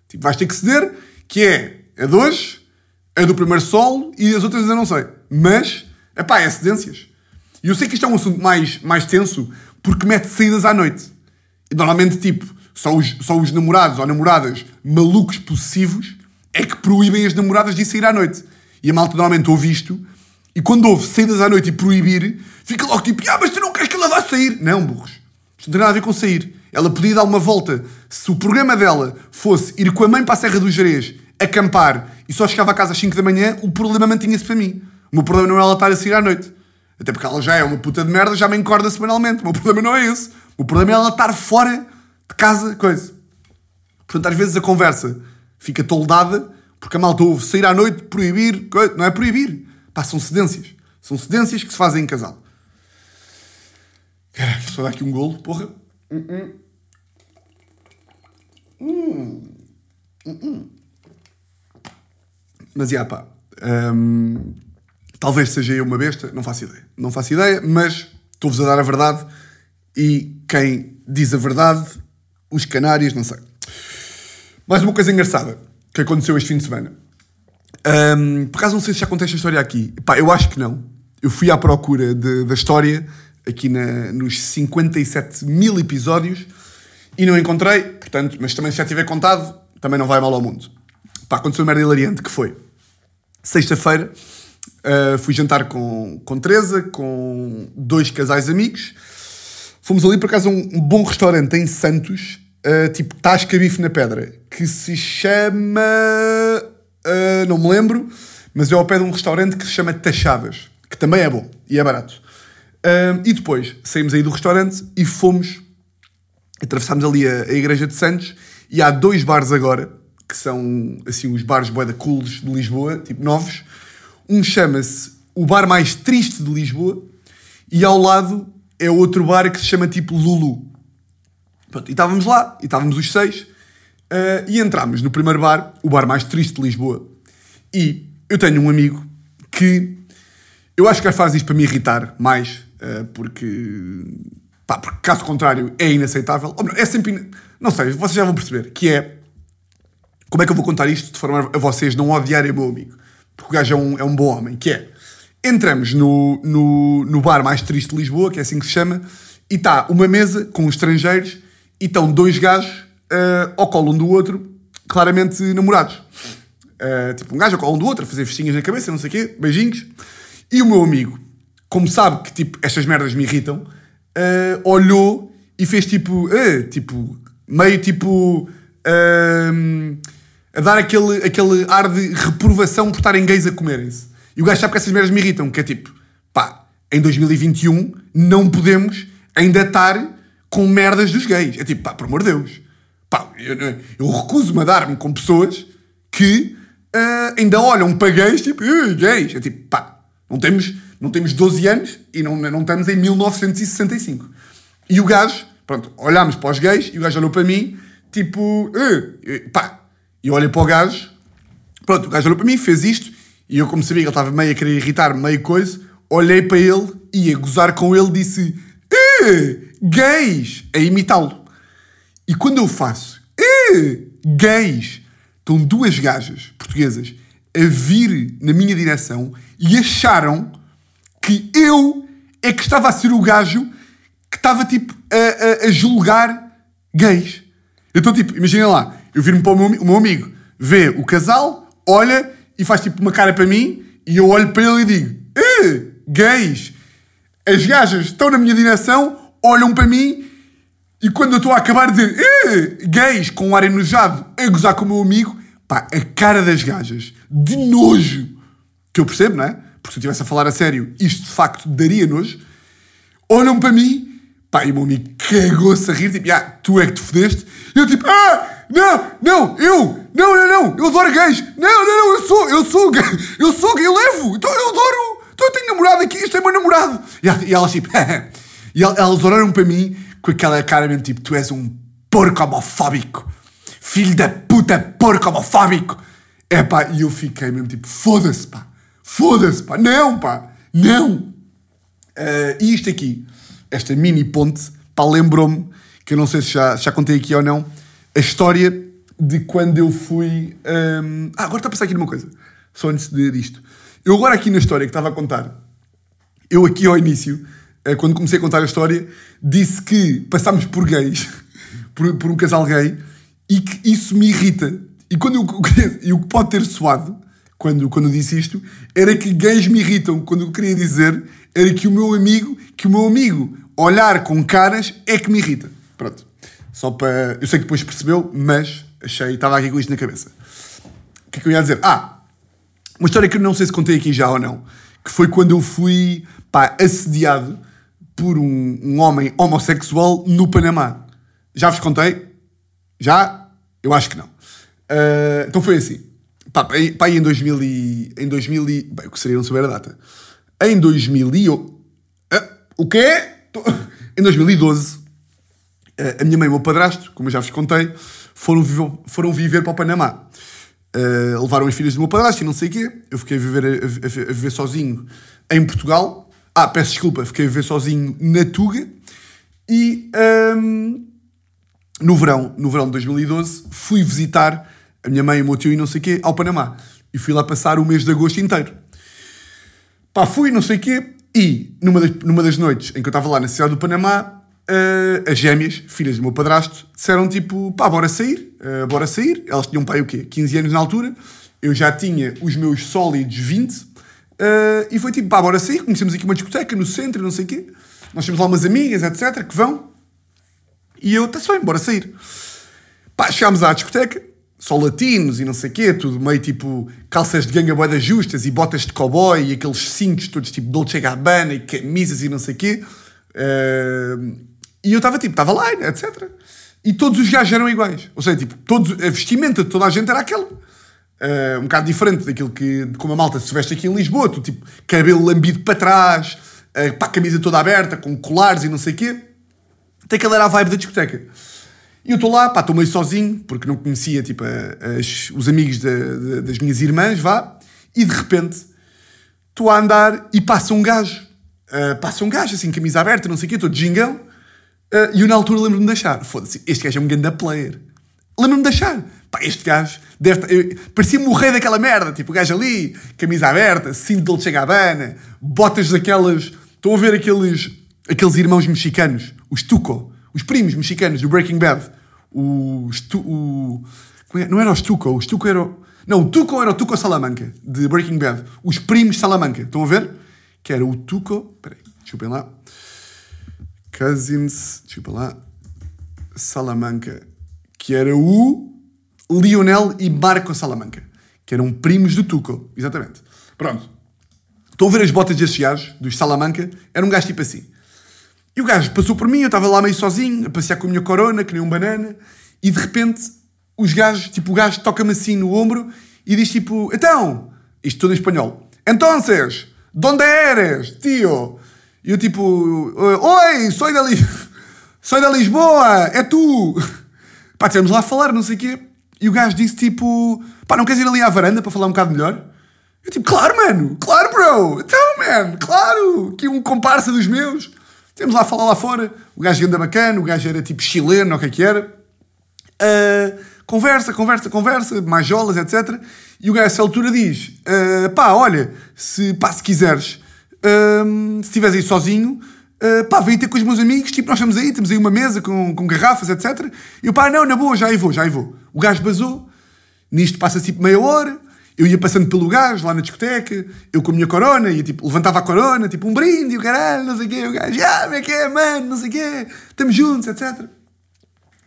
Tipo, vais ter que ceder, que é a de hoje, a do primeiro sol e as outras ainda não sei. Mas, é pá, é cedências. E eu sei que isto é um assunto mais, mais tenso porque mete saídas à noite. E normalmente, tipo, só os, só os namorados ou namoradas malucos possessivos é que proíbem as namoradas de sair à noite. E a malta normalmente ouve isto e quando ouve saídas à noite e proibir, fica logo tipo, ah, mas tu não queres que ela vá sair? Não, burros. Isto não tem nada a ver com sair. Ela podia dar uma volta. Se o programa dela fosse ir com a mãe para a Serra do Jerez, acampar e só chegava a casa às 5 da manhã, o problema mantinha-se para mim. O meu problema não é ela estar a sair à noite. Até porque ela já é uma puta de merda, já me encorda semanalmente. O meu problema não é esse. O problema é ela estar fora de casa, coisa. Portanto, às vezes a conversa fica toldada porque a malta ouve sair à noite, proibir, não é proibir. Pá, são cedências. São cedências que se fazem em casal. Caralho, só dá aqui um golo, porra. Hum, hum. Hum, mas, já, pá. Hum, talvez seja eu uma besta, não faço ideia. Não faço ideia, mas estou-vos a dar a verdade e quem diz a verdade, os canários, não sei. Mais uma coisa engraçada que aconteceu este fim de semana. Um, por acaso não sei se já contei esta história aqui. Pá, eu acho que não. Eu fui à procura de, da história aqui na, nos 57 mil episódios e não encontrei, portanto, mas também se já tiver contado, também não vai mal ao mundo. Pá, aconteceu uma merda hilariante que foi sexta-feira. Uh, fui jantar com, com Teresa, com dois casais amigos Fomos ali por acaso a um, um bom restaurante em Santos, uh, tipo Tasca Bife na Pedra, que se chama. Uh, não me lembro, mas é ao pé de um restaurante que se chama Tachadas, que também é bom e é barato. Uh, e depois saímos aí do restaurante e fomos. Atravessámos ali a, a Igreja de Santos e há dois bares agora, que são assim os bares boeda cools de Lisboa, tipo novos. Um chama-se o bar mais triste de Lisboa e ao lado é outro bar que se chama tipo Lulu. Pronto, e estávamos lá, e estávamos os seis, uh, e entramos no primeiro bar, o bar mais triste de Lisboa. E eu tenho um amigo que eu acho que ele faz isto para me irritar mais, uh, porque, pá, porque caso contrário é inaceitável. Ou, é sempre. Não sei, vocês já vão perceber, que é. Como é que eu vou contar isto de forma a vocês não odiarem o meu amigo? Porque o gajo é um, é um bom homem, que é. Entramos no, no, no bar mais triste de Lisboa, que é assim que se chama, e está uma mesa com estrangeiros e estão dois gajos uh, ao colo um do outro, claramente namorados. Uh, tipo, um gajo ao colo um do outro, a fazer festinhas na cabeça, não sei o quê, beijinhos. E o meu amigo, como sabe que tipo, estas merdas me irritam, uh, olhou e fez tipo, uh, tipo, meio tipo. a dar aquele, aquele ar de reprovação por estarem gays a comerem-se. E o gajo sabe que essas merdas me irritam, que é tipo, pá, em 2021 não podemos ainda estar com merdas dos gays. É tipo, pá, por amor de Deus. Pá, eu, eu recuso-me a dar-me com pessoas que uh, ainda olham para gays, tipo, gays. É tipo, pá, não temos, não temos 12 anos e não, não estamos em 1965. E o gajo, pronto, olhámos para os gays e o gajo olhou para mim, tipo, pá. E eu olhei para o gajo, pronto, o gajo olhou para mim, fez isto e eu, como sabia que ele estava meio a querer irritar, meio coisa, olhei para ele e a gozar com ele disse: eh, gays! A imitá-lo. E quando eu faço eh, gays, estão duas gajas portuguesas a vir na minha direção e acharam que eu é que estava a ser o gajo que estava tipo a, a, a julgar gays. Então, tipo, imaginem lá, eu viro-me para o meu, o meu amigo, vê o casal, olha e faz tipo uma cara para mim e eu olho para ele e digo: eh, gays! As gajas estão na minha direção, olham para mim e quando eu estou a acabar de dizer eh, gays com um ar enojado a gozar com o meu amigo, pá, a cara das gajas de nojo que eu percebo, não é? Porque se eu estivesse a falar a sério, isto de facto daria nojo. Olham para mim, pá, e o meu amigo cagou-se a rir, tipo, ah, tu é que te fodeste. E eu tipo, ah! Não, não, eu, não, não, não, eu adoro gays. Não, não, não, eu sou, eu sou gay, eu sou gay, eu levo. Então eu adoro, eu tenho namorado aqui, isto é meu namorado. E, elas tipo, e elas olharam para mim com aquela cara mesmo tipo, tu és um porco homofóbico. Filho da puta porco homofóbico. É pá, e eu fiquei mesmo tipo, foda-se pá, foda-se pá, não pá, não. Uh, e isto aqui, esta mini ponte, pá, lembrou-me, que eu não sei se já, já contei aqui ou não, a história de quando eu fui. Um... Ah, agora está a pensar aqui numa coisa, só antes de, disto. Eu agora aqui na história que estava a contar, eu aqui ao início, eh, quando comecei a contar a história, disse que passámos por gays, por, por um casal gay, e que isso me irrita. E, quando eu, e o que pode ter soado, quando, quando disse isto, era que gays me irritam. Quando eu queria dizer, era que o meu amigo, que o meu amigo olhar com caras é que me irrita. Pronto. Só para. Eu sei que depois percebeu, mas achei. Estava aqui com isto na cabeça. O que é que eu ia dizer? Ah! Uma história que eu não sei se contei aqui já ou não. Que foi quando eu fui pá, assediado por um, um homem homossexual no Panamá. Já vos contei? Já? Eu acho que não. Uh, então foi assim. Pá, pá, em 2000 e, em 2000 e, bem, o que seria não saber a data. Em 2000 e... Uh, o quê? Em 2012 a minha mãe e o meu padrasto, como eu já vos contei, foram, foram viver para o Panamá. Uh, levaram as filhas do meu padrasto e não sei o quê. Eu fiquei a viver, a, a, a, viver sozinho em Portugal. Ah, peço desculpa, fiquei a viver sozinho na Tuga. E um, ehm, no verão, no verão de 2012, fui visitar a minha mãe, o meu tio e não sei o quê ao Panamá. E fui lá passar o mês de agosto inteiro. Pá, fui, não sei o quê. E numa das, numa das noites em que eu estava lá na cidade do Panamá, Uh, as gêmeas, filhas do meu padrasto, disseram tipo, pá, bora sair, uh, bora sair. Elas tinham, pai, o quê? 15 anos na altura. Eu já tinha os meus sólidos 20. Uh, eh, e foi tipo, pá, bora sair. Conhecemos aqui uma discoteca no centro, não sei o quê. Nós temos lá umas amigas, etc., que vão. E eu, está-se bem, bora sair. Pá, chegámos à discoteca, só latinos e não sei o quê, tudo meio tipo calças de ganga boedas justas e botas de cowboy e aqueles cintos todos tipo Dolce Gabbana e camisas e não sei o quê. Uh, e eu estava tipo, estava lá, etc. E todos os gajos eram iguais. Ou seja, tipo, todos, a vestimenta de toda a gente era aquela. Uh, um bocado diferente daquilo que, de como a malta se veste aqui em Lisboa. Tu, tipo, cabelo lambido para trás, uh, pá, camisa toda aberta, com colares e não sei o quê. Até que ele era a vibe da discoteca. E eu estou lá, pá, estou meio sozinho, porque não conhecia, tipo, as, os amigos das minhas irmãs, vá. E de repente, estou a andar e passa um gajo. Uh, passa um gajo, assim, camisa aberta, não sei o quê, estou de gingão. Uh, e eu na altura lembro-me de achar, foda-se, este gajo é um grande player. Lembro-me de achar, pá, este gajo parecia-me o rei daquela merda, tipo, o gajo ali, camisa aberta, cinto de chega Gabbana, botas daquelas, estão a ver aqueles, aqueles irmãos mexicanos, os Tuco, os primos mexicanos do Breaking Bad, o, o é? não era o Stuco, o Stuco era não, o Tuco era o Tuco Salamanca, de Breaking Bad, os primos Salamanca, estão a ver? Que era o Tuco, peraí, desculpem lá, Cousins, desculpa lá, Salamanca, que era o Lionel e Marco Salamanca, que eram primos do Tuco, exatamente. Pronto. Estão a ver as botas desses gajos, dos Salamanca? Era um gajo tipo assim. E o gajo passou por mim, eu estava lá meio sozinho, a passear com a minha corona, que nem um banana, e de repente os gajos, tipo, o gajo toca-me assim no ombro e diz tipo, então, isto tudo em espanhol, entonces, donde eres, tio? E eu tipo, oi, sou da, Lis... sou da Lisboa, é tu. Pá, estivemos lá a falar, não sei o quê. E o gajo disse tipo, pá, não queres ir ali à varanda para falar um bocado melhor? Eu tipo, claro, mano, claro, bro. Então, man, claro, que um comparsa dos meus. Temos lá a falar lá fora. O gajo anda bacana, o gajo era tipo chileno, o que é que era. Uh, conversa, conversa, conversa, mais jolas, etc. E o gajo, a essa altura, diz: uh, pá, olha, se, pá, se quiseres se estiveres aí sozinho, uh, pá, vem ter com os meus amigos, tipo, nós estamos aí, temos aí uma mesa com, com garrafas, etc. E eu, pá, não, na boa, já aí vou, já aí vou. O gajo basou, nisto passa tipo meia hora, eu ia passando pelo gajo lá na discoteca, eu com a minha corona, ia tipo, levantava a corona, tipo um brinde, o caralho, não sei o quê, o gajo, ah, como é que é, mano, não sei o quê, estamos juntos, etc.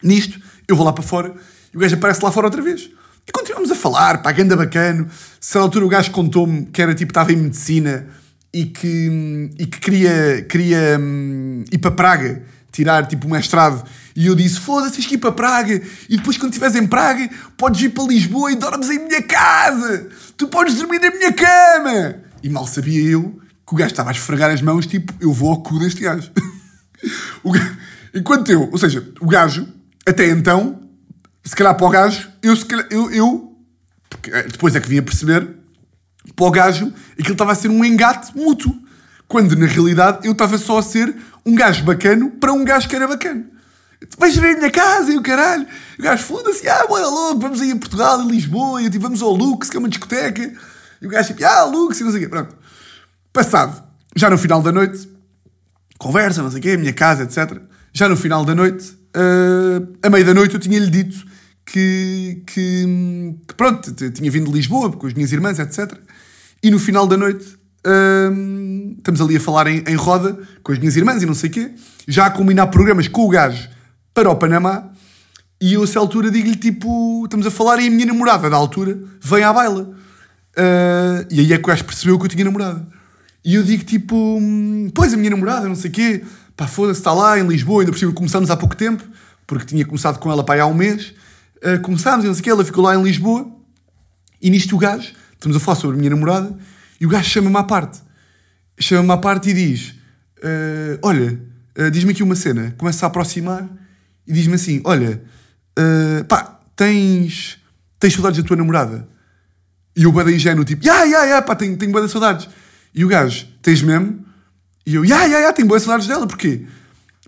Nisto, eu vou lá para fora e o gajo aparece lá fora outra vez. E continuamos a falar, pá, ganda bacana. Se na altura o gajo contou-me que era tipo, estava em medicina e que, e que queria, queria um, ir para Praga tirar tipo um mestrado. E eu disse: Foda-se, tens que ir para Praga. E depois, quando estiveres em Praga, podes ir para Lisboa e dormes em minha casa. Tu podes dormir na minha cama. E mal sabia eu que o gajo estava a esfregar as mãos, tipo, eu vou ao cu deste gajo. gajo enquanto eu, ou seja, o gajo, até então, se calhar para o gajo, eu, se calhar, eu, eu depois é que vim a perceber para o gajo, aquilo estava a ser um engate mútuo. Quando na realidade eu estava só a ser um gajo bacano para um gajo que era bacana. Vais ver a minha casa e o caralho. O gajo foda-se, ah, bora logo, vamos aí a Portugal, a Lisboa, e tipo, vamos ao Lux, que é uma discoteca. E o gajo tipo, ah, Lux, e não sei o quê. Pronto. Passado, já no final da noite, conversa, não sei o quê, a minha casa, etc. Já no final da noite, uh, a meio da noite eu tinha-lhe dito que, que, que, pronto, tinha vindo de Lisboa com as minhas irmãs, etc. E no final da noite hum, estamos ali a falar em, em, roda com as minhas irmãs e não sei o quê, já a combinar programas com o gajo para o Panamá. E eu, a essa altura, digo-lhe tipo: estamos a falar e a minha namorada da altura vem à baila. Uh, e aí é que o gajo percebeu que eu tinha namorada. E eu digo tipo: hum, pois a minha namorada, não sei o quê, pá, foda-se, está lá em Lisboa, ainda por cima começamos há pouco tempo, porque tinha começado com ela aí há um mês. Uh, começámos não sei o quê, ela ficou lá em Lisboa. E nisto o gajo, estamos a falar sobre a minha namorada, e o gajo chama-me à parte. Chama-me à parte e diz: uh, Olha, uh, diz-me aqui uma cena. Começa a aproximar e diz-me assim: Olha, pá, tens, tens saudades da tua namorada? E o bada ingênuo, tipo: Ya, ya, ya, pá, tenho, tenho saudades. E o gajo: Tens mesmo? E eu: Ya, ya, ya, tenho boas saudades dela, porquê?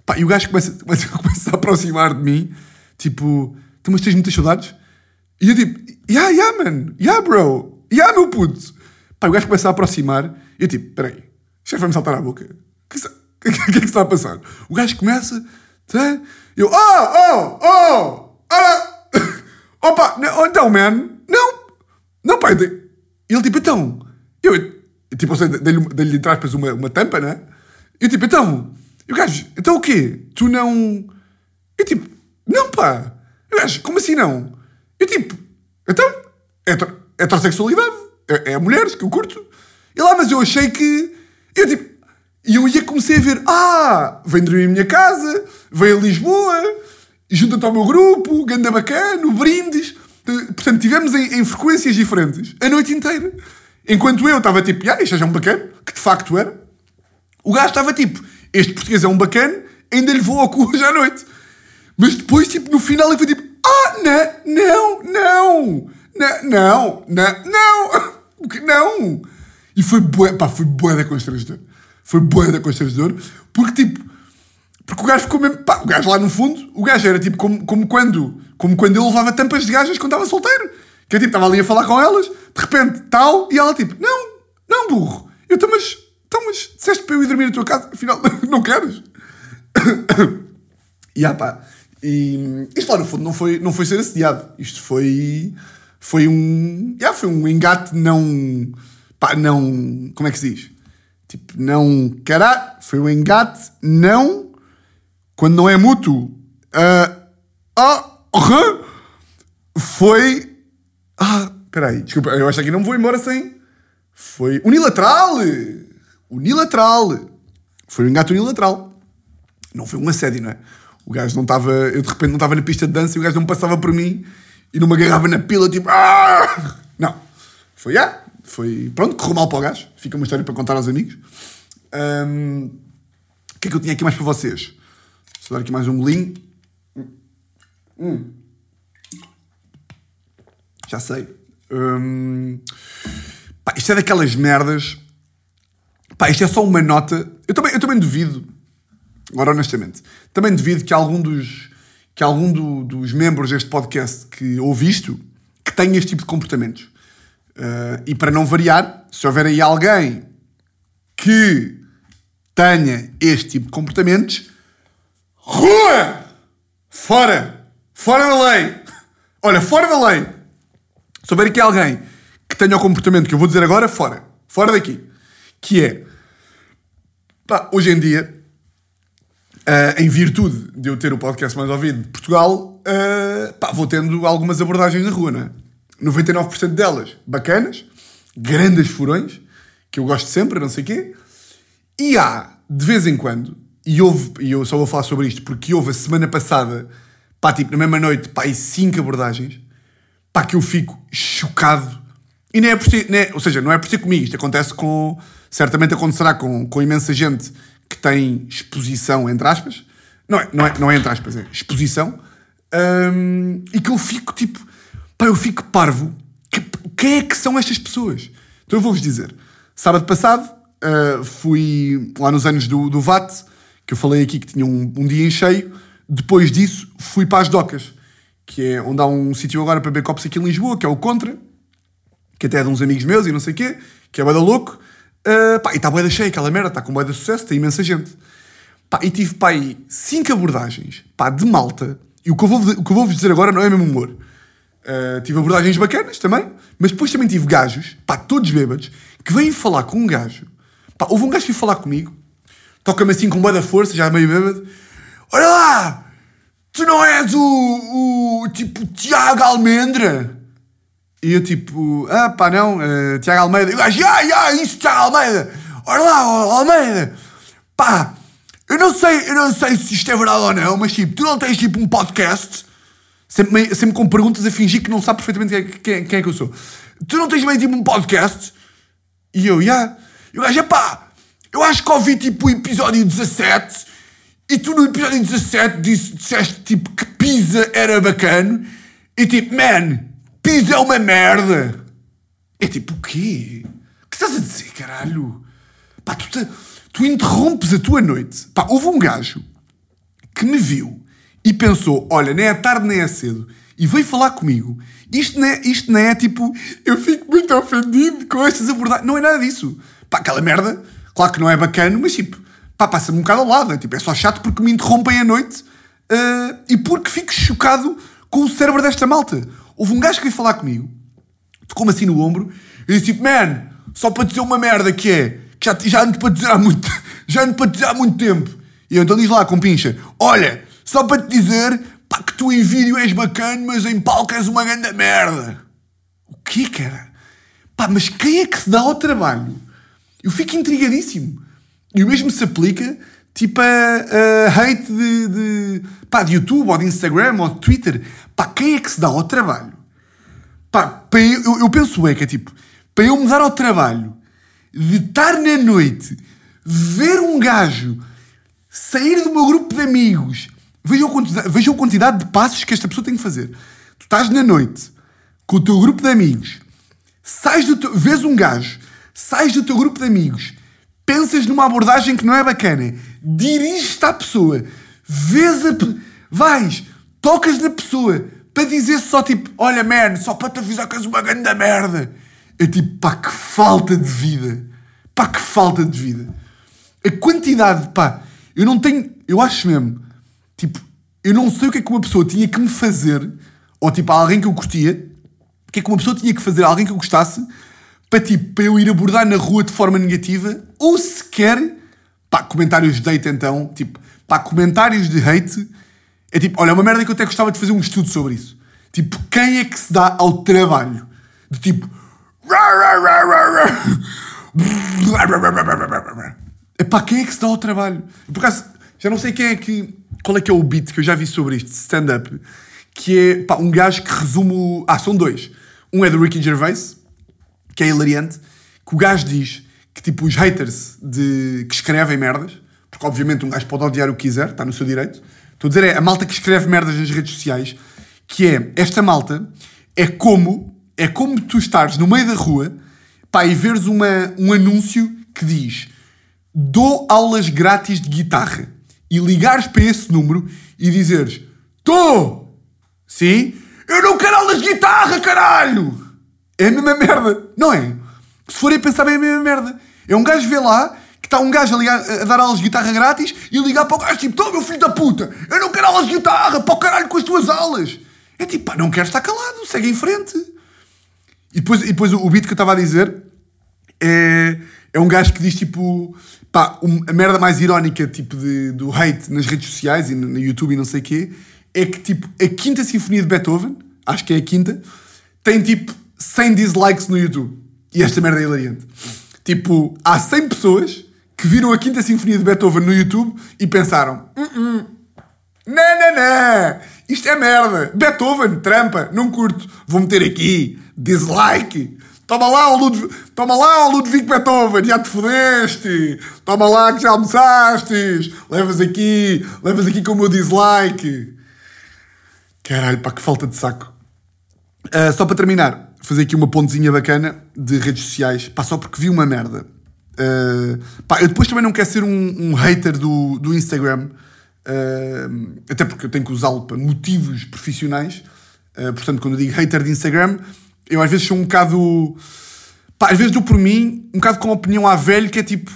Pá, e o gajo começa, começa, começa a aproximar de mim, tipo tu mas tens muitas saudades? E eu tipo, yeah, yeah, man, yeah, bro, yeah, meu puto. Pá, o gajo começa a aproximar e eu tipo, peraí, o chefe vai-me saltar à boca. O que, que, que, que é que está a passar? O gajo começa, tá? eu, oh, oh, oh, ora, opa, não, então, man, não, não, pai, ele tipo, então, eu, tipo, dei-lhe dei entre aspas uma, uma tampa, né? Eu tipo, então, e o gajo, então o quê? Tu não. Eu tipo, não, pá. Gajo, como assim não? Eu tipo, então, heter heterossexualidade. É, é mulheres que eu curto. E lá, mas eu achei que. Eu tipo. E eu ia comecei a ver, ah, vem dormir em minha casa, vem a Lisboa, junta-te ao meu grupo, ganda bacana, brindes. Portanto, tivemos em, em, frequências diferentes a noite inteira. Enquanto eu estava tipo, ah, isto é um bacana, que de facto era. O gajo estava tipo, este português é um bacana, ainda lhe vou ao cu hoje à noite. Mas depois, tipo, no final ele foi tipo, ah, não, não, não, não, não, não, o que não? E foi bué, pá, foi bué da constrangedor. Foi bué da constrangedor, porque tipo, porque o gajo ficou mesmo, pá, o gajo lá no fundo, o gajo era tipo como, como quando, como quando ele levava tampas de gajas quando estava solteiro. Que é tipo, estava ali a falar com elas, de repente, tal, e ela tipo, não, não, burro. Eu estou, mas, então, mas disseste para eu ir dormir na tua casa, afinal, não queres? e ah pá, e isto lá no fundo não foi, não foi ser assediado. Isto foi, foi um, yeah, foi um engate não, pá, não, como é que se diz? Tipo, não, caralho, foi um engate não, quando não é mútuo. Uh, ah, uh, foi, ah, peraí, desculpa, eu acho que não vou embora sem, foi unilateral, unilateral, foi um engate unilateral. Não foi um assédio, não é? O gajo não estava. Eu de repente não estava na pista de dança e o gajo não passava por mim e não me agarrava na pila, tipo. Ah! Não. Foi, ah, foi. Pronto, correu mal para o gajo. Fica uma história para contar aos amigos. Um, o que é que eu tinha aqui mais para vocês? Vou dar aqui mais um golinho. Hum. Já sei. Hum, pá, isto é daquelas merdas. Pá, isto é só uma nota. Eu também, eu também duvido Agora, honestamente, também devido que algum dos, que algum do, dos membros deste podcast que ouve isto, que tenha este tipo de comportamentos. Uh, e para não variar, se houver aí alguém que tenha este tipo de comportamentos, rua! Fora! Fora da lei! Olha, fora da lei! Se houver aqui alguém que tenha o comportamento que eu vou dizer agora, fora. Fora daqui. Que é, pá, hoje em dia, Uh, em virtude de eu ter o podcast mais ouvido de Portugal, uh, pá, vou tendo algumas abordagens na rua, não é? 99% delas bacanas, grandes furões, que eu gosto sempre, não sei o quê, e há, de vez em quando, e, houve, e eu só vou falar sobre isto porque houve a semana passada, pá, tipo, na mesma noite, pá, e cinco abordagens, pá, que eu fico chocado. E não é por não é, ou seja, não é por ser comigo, isto acontece com, certamente acontecerá com, com imensa gente que tem exposição, entre aspas, não é, não é, não é entre aspas, é exposição, um, e que eu fico tipo, pá, eu fico parvo. Que, quem é que são estas pessoas? Então eu vou-vos dizer. Sábado passado uh, fui lá nos anos do, do VAT, que eu falei aqui que tinha um, um dia em cheio. Depois disso fui para as docas, que é onde há um sítio agora para beber copos aqui em Lisboa, que é o Contra, que até é de uns amigos meus e não sei o quê, que é bada louco. Uh, pá, e está boeda cheia aquela merda, está com boeda de sucesso, tem imensa gente. Pá, e tive pá, aí cinco abordagens pá, de malta. E o que eu vou, o que eu vou dizer agora não é mesmo humor. Uh, tive abordagens bacanas também, mas depois também tive gajos, pá, todos bêbados, que vêm falar com um gajo. Pá, houve um gajo que veio falar comigo, toca-me assim com boa força, já meio bêbado. Olha lá, tu não és o, o tipo Tiago Almendra? E eu tipo, ah pá, não, uh, Tiago Almeida. E o gajo, ah, ah, isso, Tiago Almeida. Olha lá, Almeida. Pá, eu não sei, eu não sei se isto é verdade ou não, mas tipo, tu não tens tipo um podcast, sempre, sempre com perguntas a fingir que não sabe perfeitamente quem, quem, quem é que eu sou. Tu não tens meio tipo um podcast? E eu, já. Yeah. E o gajo, pá, eu acho que ouvi tipo o episódio 17 e tu no episódio 17 disse, disseste tipo que pizza era bacana e tipo, man, Pizza é uma merda. É tipo, o quê? O que estás a dizer, caralho? Pá, tu, te, tu interrompes a tua noite. Pá, houve um gajo que me viu e pensou, olha, nem é tarde nem é cedo, e veio falar comigo. Isto não é, isto não é tipo, eu fico muito ofendido com estas abordagens. Não é nada disso. Pá, aquela merda, claro que não é bacana, mas tipo, pá, passa-me um bocado ao lado. É, tipo, é só chato porque me interrompem a noite uh, e porque fico chocado com o cérebro desta malta. Houve um gajo que veio falar comigo, tocou-me assim no ombro, e disse tipo, man, só para dizer uma merda que é, que já, já ando para dizer há muito, já ando para dizer há muito tempo. E eu então diz lá com pincha, olha, só para te dizer, pá, que tu em vídeo és bacana, mas em palco és uma grande merda. O quê, cara? Pá, mas quem é que se dá ao trabalho? Eu fico intrigadíssimo. E o mesmo se aplica, tipo, a, a hate de, de, pá, de YouTube, ou de Instagram, ou de Twitter. Pá, quem é que se dá ao trabalho? Pá, eu, eu, eu penso é que é tipo, para eu me dar ao trabalho de estar na noite ver um gajo sair do meu grupo de amigos, vejam a quantidade, vejam a quantidade de passos que esta pessoa tem que fazer. Tu estás na noite com o teu grupo de amigos, sais do teu, vês um gajo, sais do teu grupo de amigos, pensas numa abordagem que não é bacana, diriges-te à pessoa, vês a. vais, tocas na pessoa para dizer só tipo: Olha, man, só para te avisar que és uma grande merda. É tipo, pá, que falta de vida. Pá, que falta de vida. A quantidade, pá, eu não tenho. Eu acho mesmo, tipo, eu não sei o que é que uma pessoa tinha que me fazer, ou tipo, alguém que eu curtia, o que é que uma pessoa tinha que fazer alguém que eu gostasse, para tipo, para eu ir abordar na rua de forma negativa, ou sequer, pá, comentários de hate então, tipo, pá, comentários de hate, é tipo, olha, é uma merda que eu até gostava de fazer um estudo sobre isso. Tipo, quem é que se dá ao trabalho de tipo. Epá, quem é que se dá ao trabalho? Por acaso, já não sei quem é que. Qual é que é o beat que eu já vi sobre isto, stand-up, que é pá, um gajo que resume. Ah, são dois. Um é do Ricky Gervais, que é hilariante, que o gajo diz que tipo os haters de, que escrevem merdas, porque obviamente um gajo pode odiar o que quiser, está no seu direito. Estou a dizer, é a malta que escreve merdas nas redes sociais, que é esta malta, é como, é como tu estares no meio da rua pá, e veres uma, um anúncio que diz dou aulas grátis de guitarra e ligares para esse número e dizeres estou, sim, eu não quero aulas de guitarra, caralho! É a mesma merda, não é? Se forem pensar bem, é a mesma merda. É um gajo vê lá que está um gajo a, ligar, a dar aulas de guitarra grátis e ligar para o gajo tipo: Tô, meu filho da puta, eu não quero aulas de guitarra, para o caralho com as tuas aulas. É tipo, pá, não quero estar calado, segue em frente. E depois, e depois o, beat que eu estava a dizer é, é um gajo que diz tipo, pá, a merda mais irónica tipo de, do hate nas redes sociais e no, no YouTube e não sei o quê, é que tipo, a quinta sinfonia de Beethoven, acho que é a quinta, tem tipo 100 dislikes no YouTube. E esta merda é hilariante. Tipo, há 100 pessoas que viram a quinta sinfonia de Beethoven no YouTube e pensaram, "Hum, não, não, não. Isto é merda. Beethoven, trampa, não curto. Vou meter aqui. Dislike. Toma lá, o Ludwig, toma lá, o Ludwig Beethoven, já te fodeste. Toma lá que já almoçastes. Levas aqui, levas aqui com o meu dislike. Caralho, pá, que falta de saco. Ah, só para terminar, fazer aqui uma pontezinha bacana de redes sociais, pá, só porque vi uma merda. Ah, pá, eu depois também não quero ser um, um hater do, do Instagram, ah, até porque eu tenho que usá-lo para motivos profissionais. Ah, portanto, quando eu digo hater de Instagram, eu às vezes sou um bocado. Pá, às vezes dou por mim um bocado com uma opinião à velho que é tipo.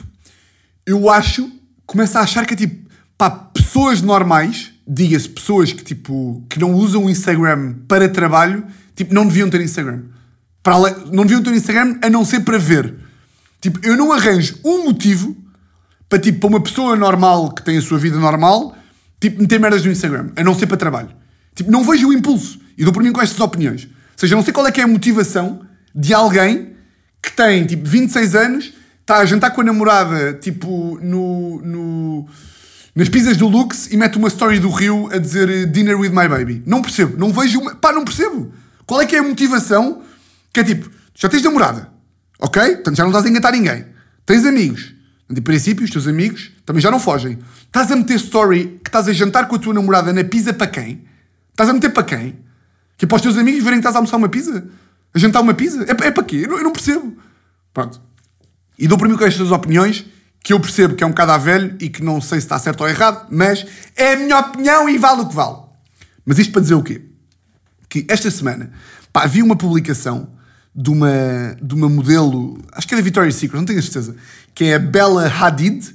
Eu acho, começo a achar que é tipo. Pá, pessoas normais, diga-se pessoas que tipo. que não usam o Instagram para trabalho, tipo, não deviam ter Instagram. Para ale- não deviam ter Instagram a não ser para ver. Tipo, eu não arranjo um motivo para, tipo, para uma pessoa normal que tem a sua vida normal, tipo, meter merdas no Instagram, a não ser para trabalho. Tipo, não vejo o impulso. E dou por mim com estas opiniões. Ou seja, não sei qual é que é a motivação de alguém que tem, tipo, 26 anos, está a jantar com a namorada, tipo, no... no nas pizzas do Lux e mete uma story do Rio a dizer eh, Dinner with my baby. Não percebo. Não vejo uma... Pá, não percebo. Qual é que é a motivação que é tipo, já tens namorada, ok? Portanto, já não estás a engatar ninguém. Tens amigos. De princípio, os teus amigos também já não fogem. Estás a meter story que estás a jantar com a tua namorada na pizza para quem? Estás a meter para quem? Que é para os teus amigos verem que estás a almoçar uma pizza? A jantar uma pizza? É, é para quê? Eu não, eu não percebo. Pronto. E dou para mim com estas opiniões que eu percebo que é um bocado a velho e que não sei se está certo ou errado, mas é a minha opinião e vale o que vale. Mas isto para dizer o quê? Que esta semana pá, vi uma publicação de uma, de uma modelo, acho que é da Victoria's Secret, não tenho a certeza, que é a Bella Hadid,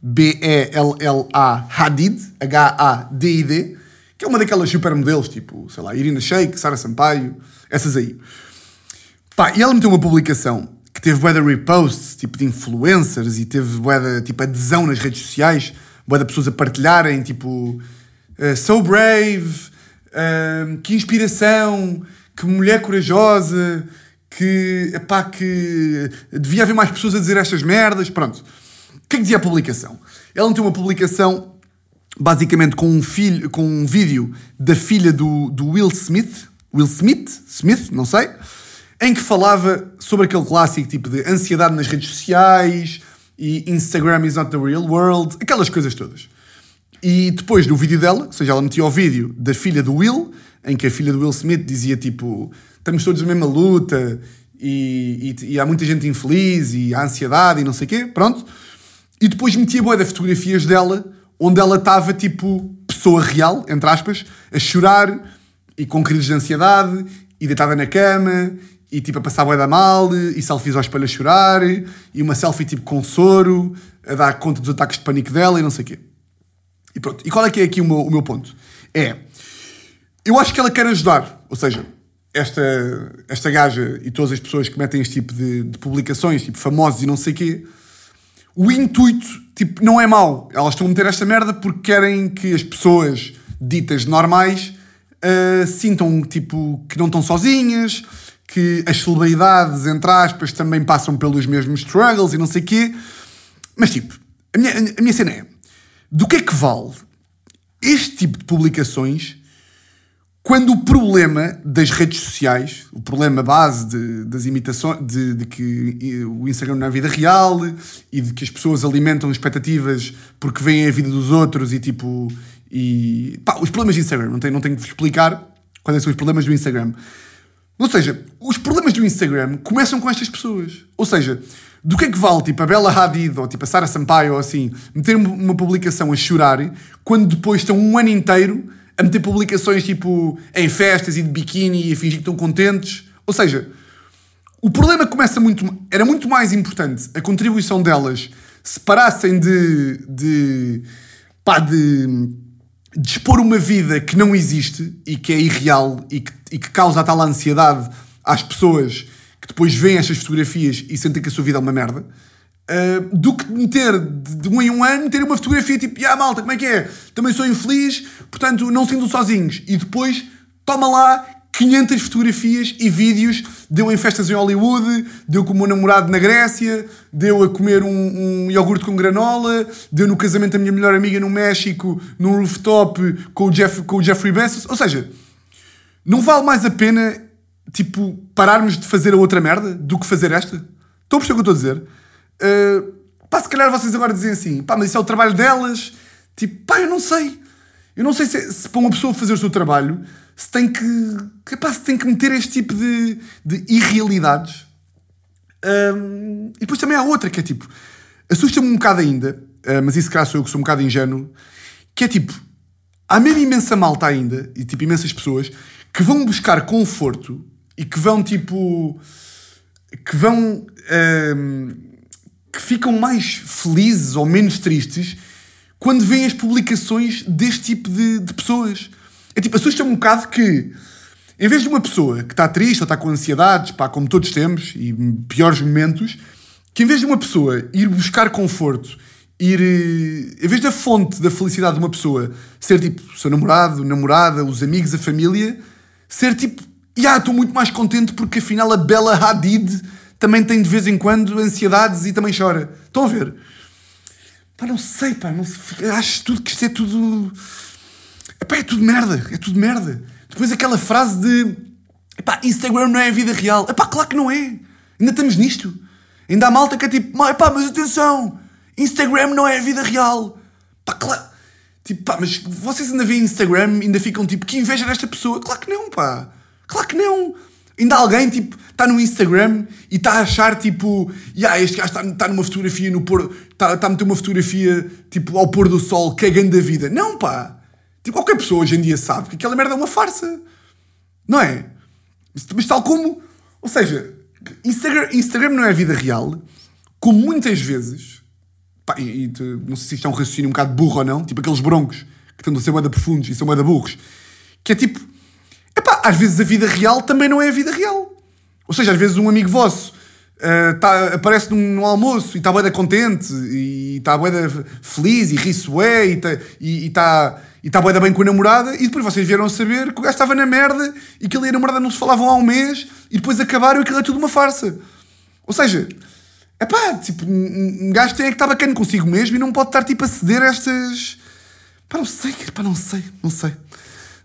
B-E-L-L-A Hadid, H-A-D-I-D, que é uma daquelas supermodelos, tipo, sei lá, Irina Shayk, Sara Sampaio, essas aí. Pá, e ela meteu uma publicação que teve bué reposts, tipo de influencers, e teve bué tipo, adesão nas redes sociais, bué de pessoas a partilharem, tipo, eh, so brave, eh, que inspiração, que mulher corajosa, que, que devia haver mais pessoas a dizer estas merdas, pronto. O que é que dizia a publicação? Ela meteu uma publicação basicamente com um filho, com um vídeo da filha do, do Will Smith, Will Smith, Smith, não sei, em que falava sobre aquele clássico tipo de ansiedade nas redes sociais e Instagram is not the real world, aquelas coisas todas. E depois no vídeo dela, ou seja, ela metia o vídeo da filha do Will, em que a filha do Will Smith dizia tipo: estamos todos na mesma luta e, e, e há muita gente infeliz e há ansiedade e não sei o quê, pronto. E depois metia boa de fotografias dela, onde ela estava tipo pessoa real, entre aspas, a chorar e com crises de ansiedade e deitada na cama e tipo a passar boa da mal e selfies ao espelho a chorar e uma selfie tipo com soro a dar conta dos ataques de pânico dela e não sei o quê. E pronto. E qual é que é aqui o meu, o meu ponto? É, eu acho que ela quer ajudar, ou seja, esta, esta gaja e todas as pessoas que metem este tipo de, de publicações, tipo famosos e não sei o quê, o intuito, tipo, não é mau. Elas estão a meter esta merda porque querem que as pessoas ditas normais uh, sintam, tipo, que não estão sozinhas, que as celebridades, entre aspas, também passam pelos mesmos struggles e não sei o quê. Mas, tipo, a minha, a minha cena é, do que é que vale este tipo de publicações quando o problema das redes sociais, o problema base de, das imitações, de, de, que o Instagram não é a vida real e de que as pessoas alimentam expectativas porque veem a vida dos outros e tipo. E, pá, os problemas do Instagram, não tenho, não tenho que vos explicar quais são os problemas do Instagram. Ou seja, os problemas do Instagram começam com estas pessoas. Ou seja, do que é que vale, tipo, a Bella Hadid ou tipo a Sara Sampaio ou assim, meter uma publicação a chorar quando depois estão um ano inteiro a meter publicações tipo em festas e de biquíni e a fingir que estão contentes. Ou seja, o problema começa muito. Era muito mais importante a contribuição delas se parassem de. de pá, de. de expor uma vida que não existe e que é irreal e que, e que causa a tal ansiedade às pessoas que depois veem estas fotografias e sentem que a sua vida é uma merda. Uh, do que meter de, de um em um ano, ter uma fotografia tipo, ah malta, como é que é? Também sou infeliz, portanto não sinto sozinhos. E depois, toma lá 500 fotografias e vídeos. Deu em festas em Hollywood, deu com o meu namorado na Grécia, deu a comer um, um iogurte com granola, deu no casamento da minha melhor amiga no México, num rooftop com o, Jeff, com o Jeffrey Bezos. Ou seja, não vale mais a pena, tipo, pararmos de fazer a outra merda do que fazer esta? Estão a perceber o que eu estou a dizer? Uh, pá, se calhar vocês agora dizem assim, pá, mas isso é o trabalho delas. Tipo, pá, eu não sei. Eu não sei se, se para uma pessoa fazer o seu trabalho se tem que, pá, se tem que meter este tipo de, de irrealidades. Um, e depois também há outra que é tipo, assusta-me um bocado ainda, uh, mas isso calhar sou eu que sou um bocado ingênuo, que é tipo, há mesmo imensa malta ainda, e tipo imensas pessoas, que vão buscar conforto e que vão tipo, que vão. Um, que ficam mais felizes ou menos tristes quando veem as publicações deste tipo de, de pessoas. É tipo, assusta-me um bocado que, em vez de uma pessoa que está triste ou está com ansiedades, pá, como todos temos, e piores momentos, que em vez de uma pessoa ir buscar conforto, ir. Eh, em vez da fonte da felicidade de uma pessoa ser tipo o seu namorado, namorada, os amigos, a família, ser tipo, ah, estou muito mais contente porque afinal a Bela Hadid também tem de vez em quando ansiedades e também chora. Estão a ver? Pá, não sei, pá, não sei, acho tudo que isto é tudo. Epá, é tudo merda, é tudo merda. Depois aquela frase de epá, Instagram não é a vida real. Epá, claro que não é. Ainda estamos nisto. Ainda há malta que é tipo, epá, mas atenção, Instagram não é a vida real. Pá, claro. Tipo, pá, mas vocês ainda veem Instagram ainda ficam tipo, que inveja desta pessoa. Claro que não, pá. Claro que não. Ainda alguém, tipo, está no Instagram e está a achar, tipo, yeah, este gajo está, está numa fotografia no pôr, está, está a meter uma fotografia, tipo, ao pôr do sol, cagando da vida. Não, pá. Tipo, qualquer pessoa hoje em dia sabe que aquela merda é uma farsa. Não é? Mas tal como... Ou seja, Instagram, Instagram não é a vida real, como muitas vezes... Pá, e, e não sei se isto é um raciocínio um bocado burro ou não, tipo aqueles broncos que estão a ser moeda profundos e são moeda burros, que é tipo Epá, às vezes a vida real também não é a vida real. Ou seja, às vezes um amigo vosso uh, tá, aparece num, num, almoço e está bué contente e está bué feliz e ri-se e está e, tá, e tá bem com a namorada e depois vocês vieram saber que o gajo estava na merda e que ele e a namorada não se falavam há um mês e depois acabaram e aquilo é tudo uma farsa. Ou seja, é pá, tipo, um gajo tem é que estar bacana consigo mesmo e não pode estar tipo a ceder a estas. Pá, não sei, pá, não sei, não sei,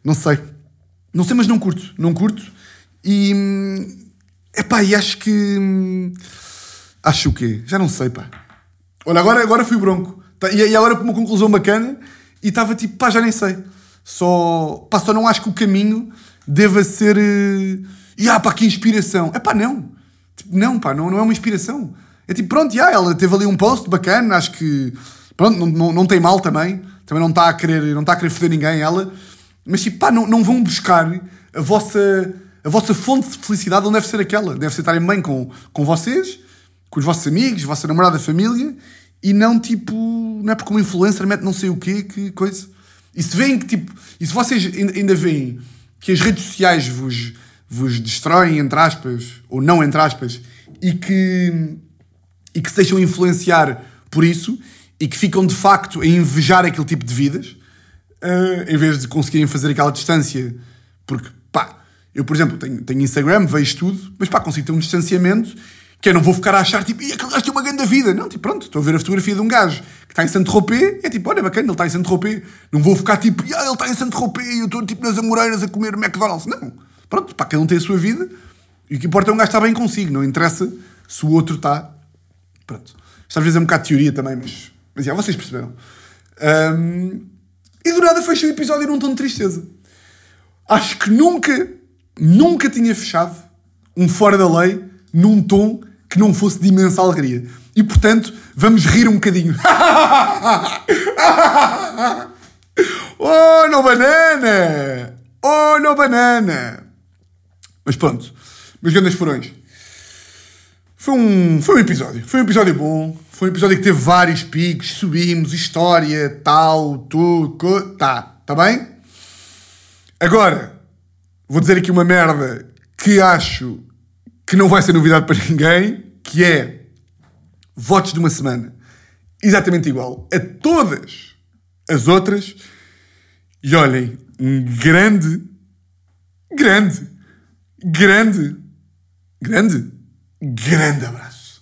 não sei. Não sei, mas não curto. Não curto. E. Epá, e acho que. Acho o quê? Já não sei, pá. Olha, agora, agora fui bronco. Tá, E, agora uma conclusão bacana e estava tipo, pá, já nem sei. Só, pá, só não acho que o caminho deva ser. E ah, pá, que inspiração. É pá, não. Tipo, não, pá, não, não é uma inspiração. É tipo, pronto, já, ela teve ali um post bacana, acho que. Pronto, não, não, não tem mal também. Também não está a querer, não está a querer foder ninguém, ela. Mas tipo, pá, não, não vão buscar a vossa, a vossa fonte de felicidade onde deve ser aquela. Deve ser estarem bem com, com vocês, com os vossos amigos, vossa namorada, família, e não tipo, não é porque uma influencer mete não sei o quê, que coisa. E se veem que tipo, e se vocês ainda veem que as redes sociais vos, vos destroem, entre aspas, ou não entre aspas, e que, e que se deixam influenciar por isso, e que ficam de facto a invejar aquele tipo de vidas, eh, em vez de conseguirem fazer aquela distância, porque pá, eu por exemplo tenho, tenho Instagram, vejo tudo, mas pá, consigo ter um distanciamento que eu não vou ficar a achar tipo, e aquele gajo tem uma grande vida. Não, tipo, pronto, estou a ver a fotografia de um gajo que está em Saint-Tropez, é tipo, olha, bacana, ele está em Saint-Tropez. Não vou ficar tipo, ah, ele está em Saint-Tropez e eu estou tipo nas Amoreiras a comer McDonald's. Não, pronto, pá, cada um tem a sua vida e o que importa é um gajo estar bem consigo, não interessa se o outro está. Pronto. Isto às vezes é um bocado de teoria também, mas, mas já, vocês perceberam. Ahm, e do nada fecha o episódio num tom de tristeza. Acho que nunca, nunca tinha fechado um fora da lei num tom que não fosse de imensa alegria. E portanto, vamos rir um bocadinho. oh, no banana! Oh, no banana! Mas pronto, meus grandes furões. Foi um, foi um episódio. Foi um episódio bom. Foi um episódio que teve vários picos. Subimos, história, tal, tu, co, tá. Tá bem? Agora, vou dizer aqui uma merda que acho que não vai ser novidade para ninguém, que é votos de uma semana. Exatamente igual a todas as outras. E olhem, um grande, grande, grande, grande, grande abraço.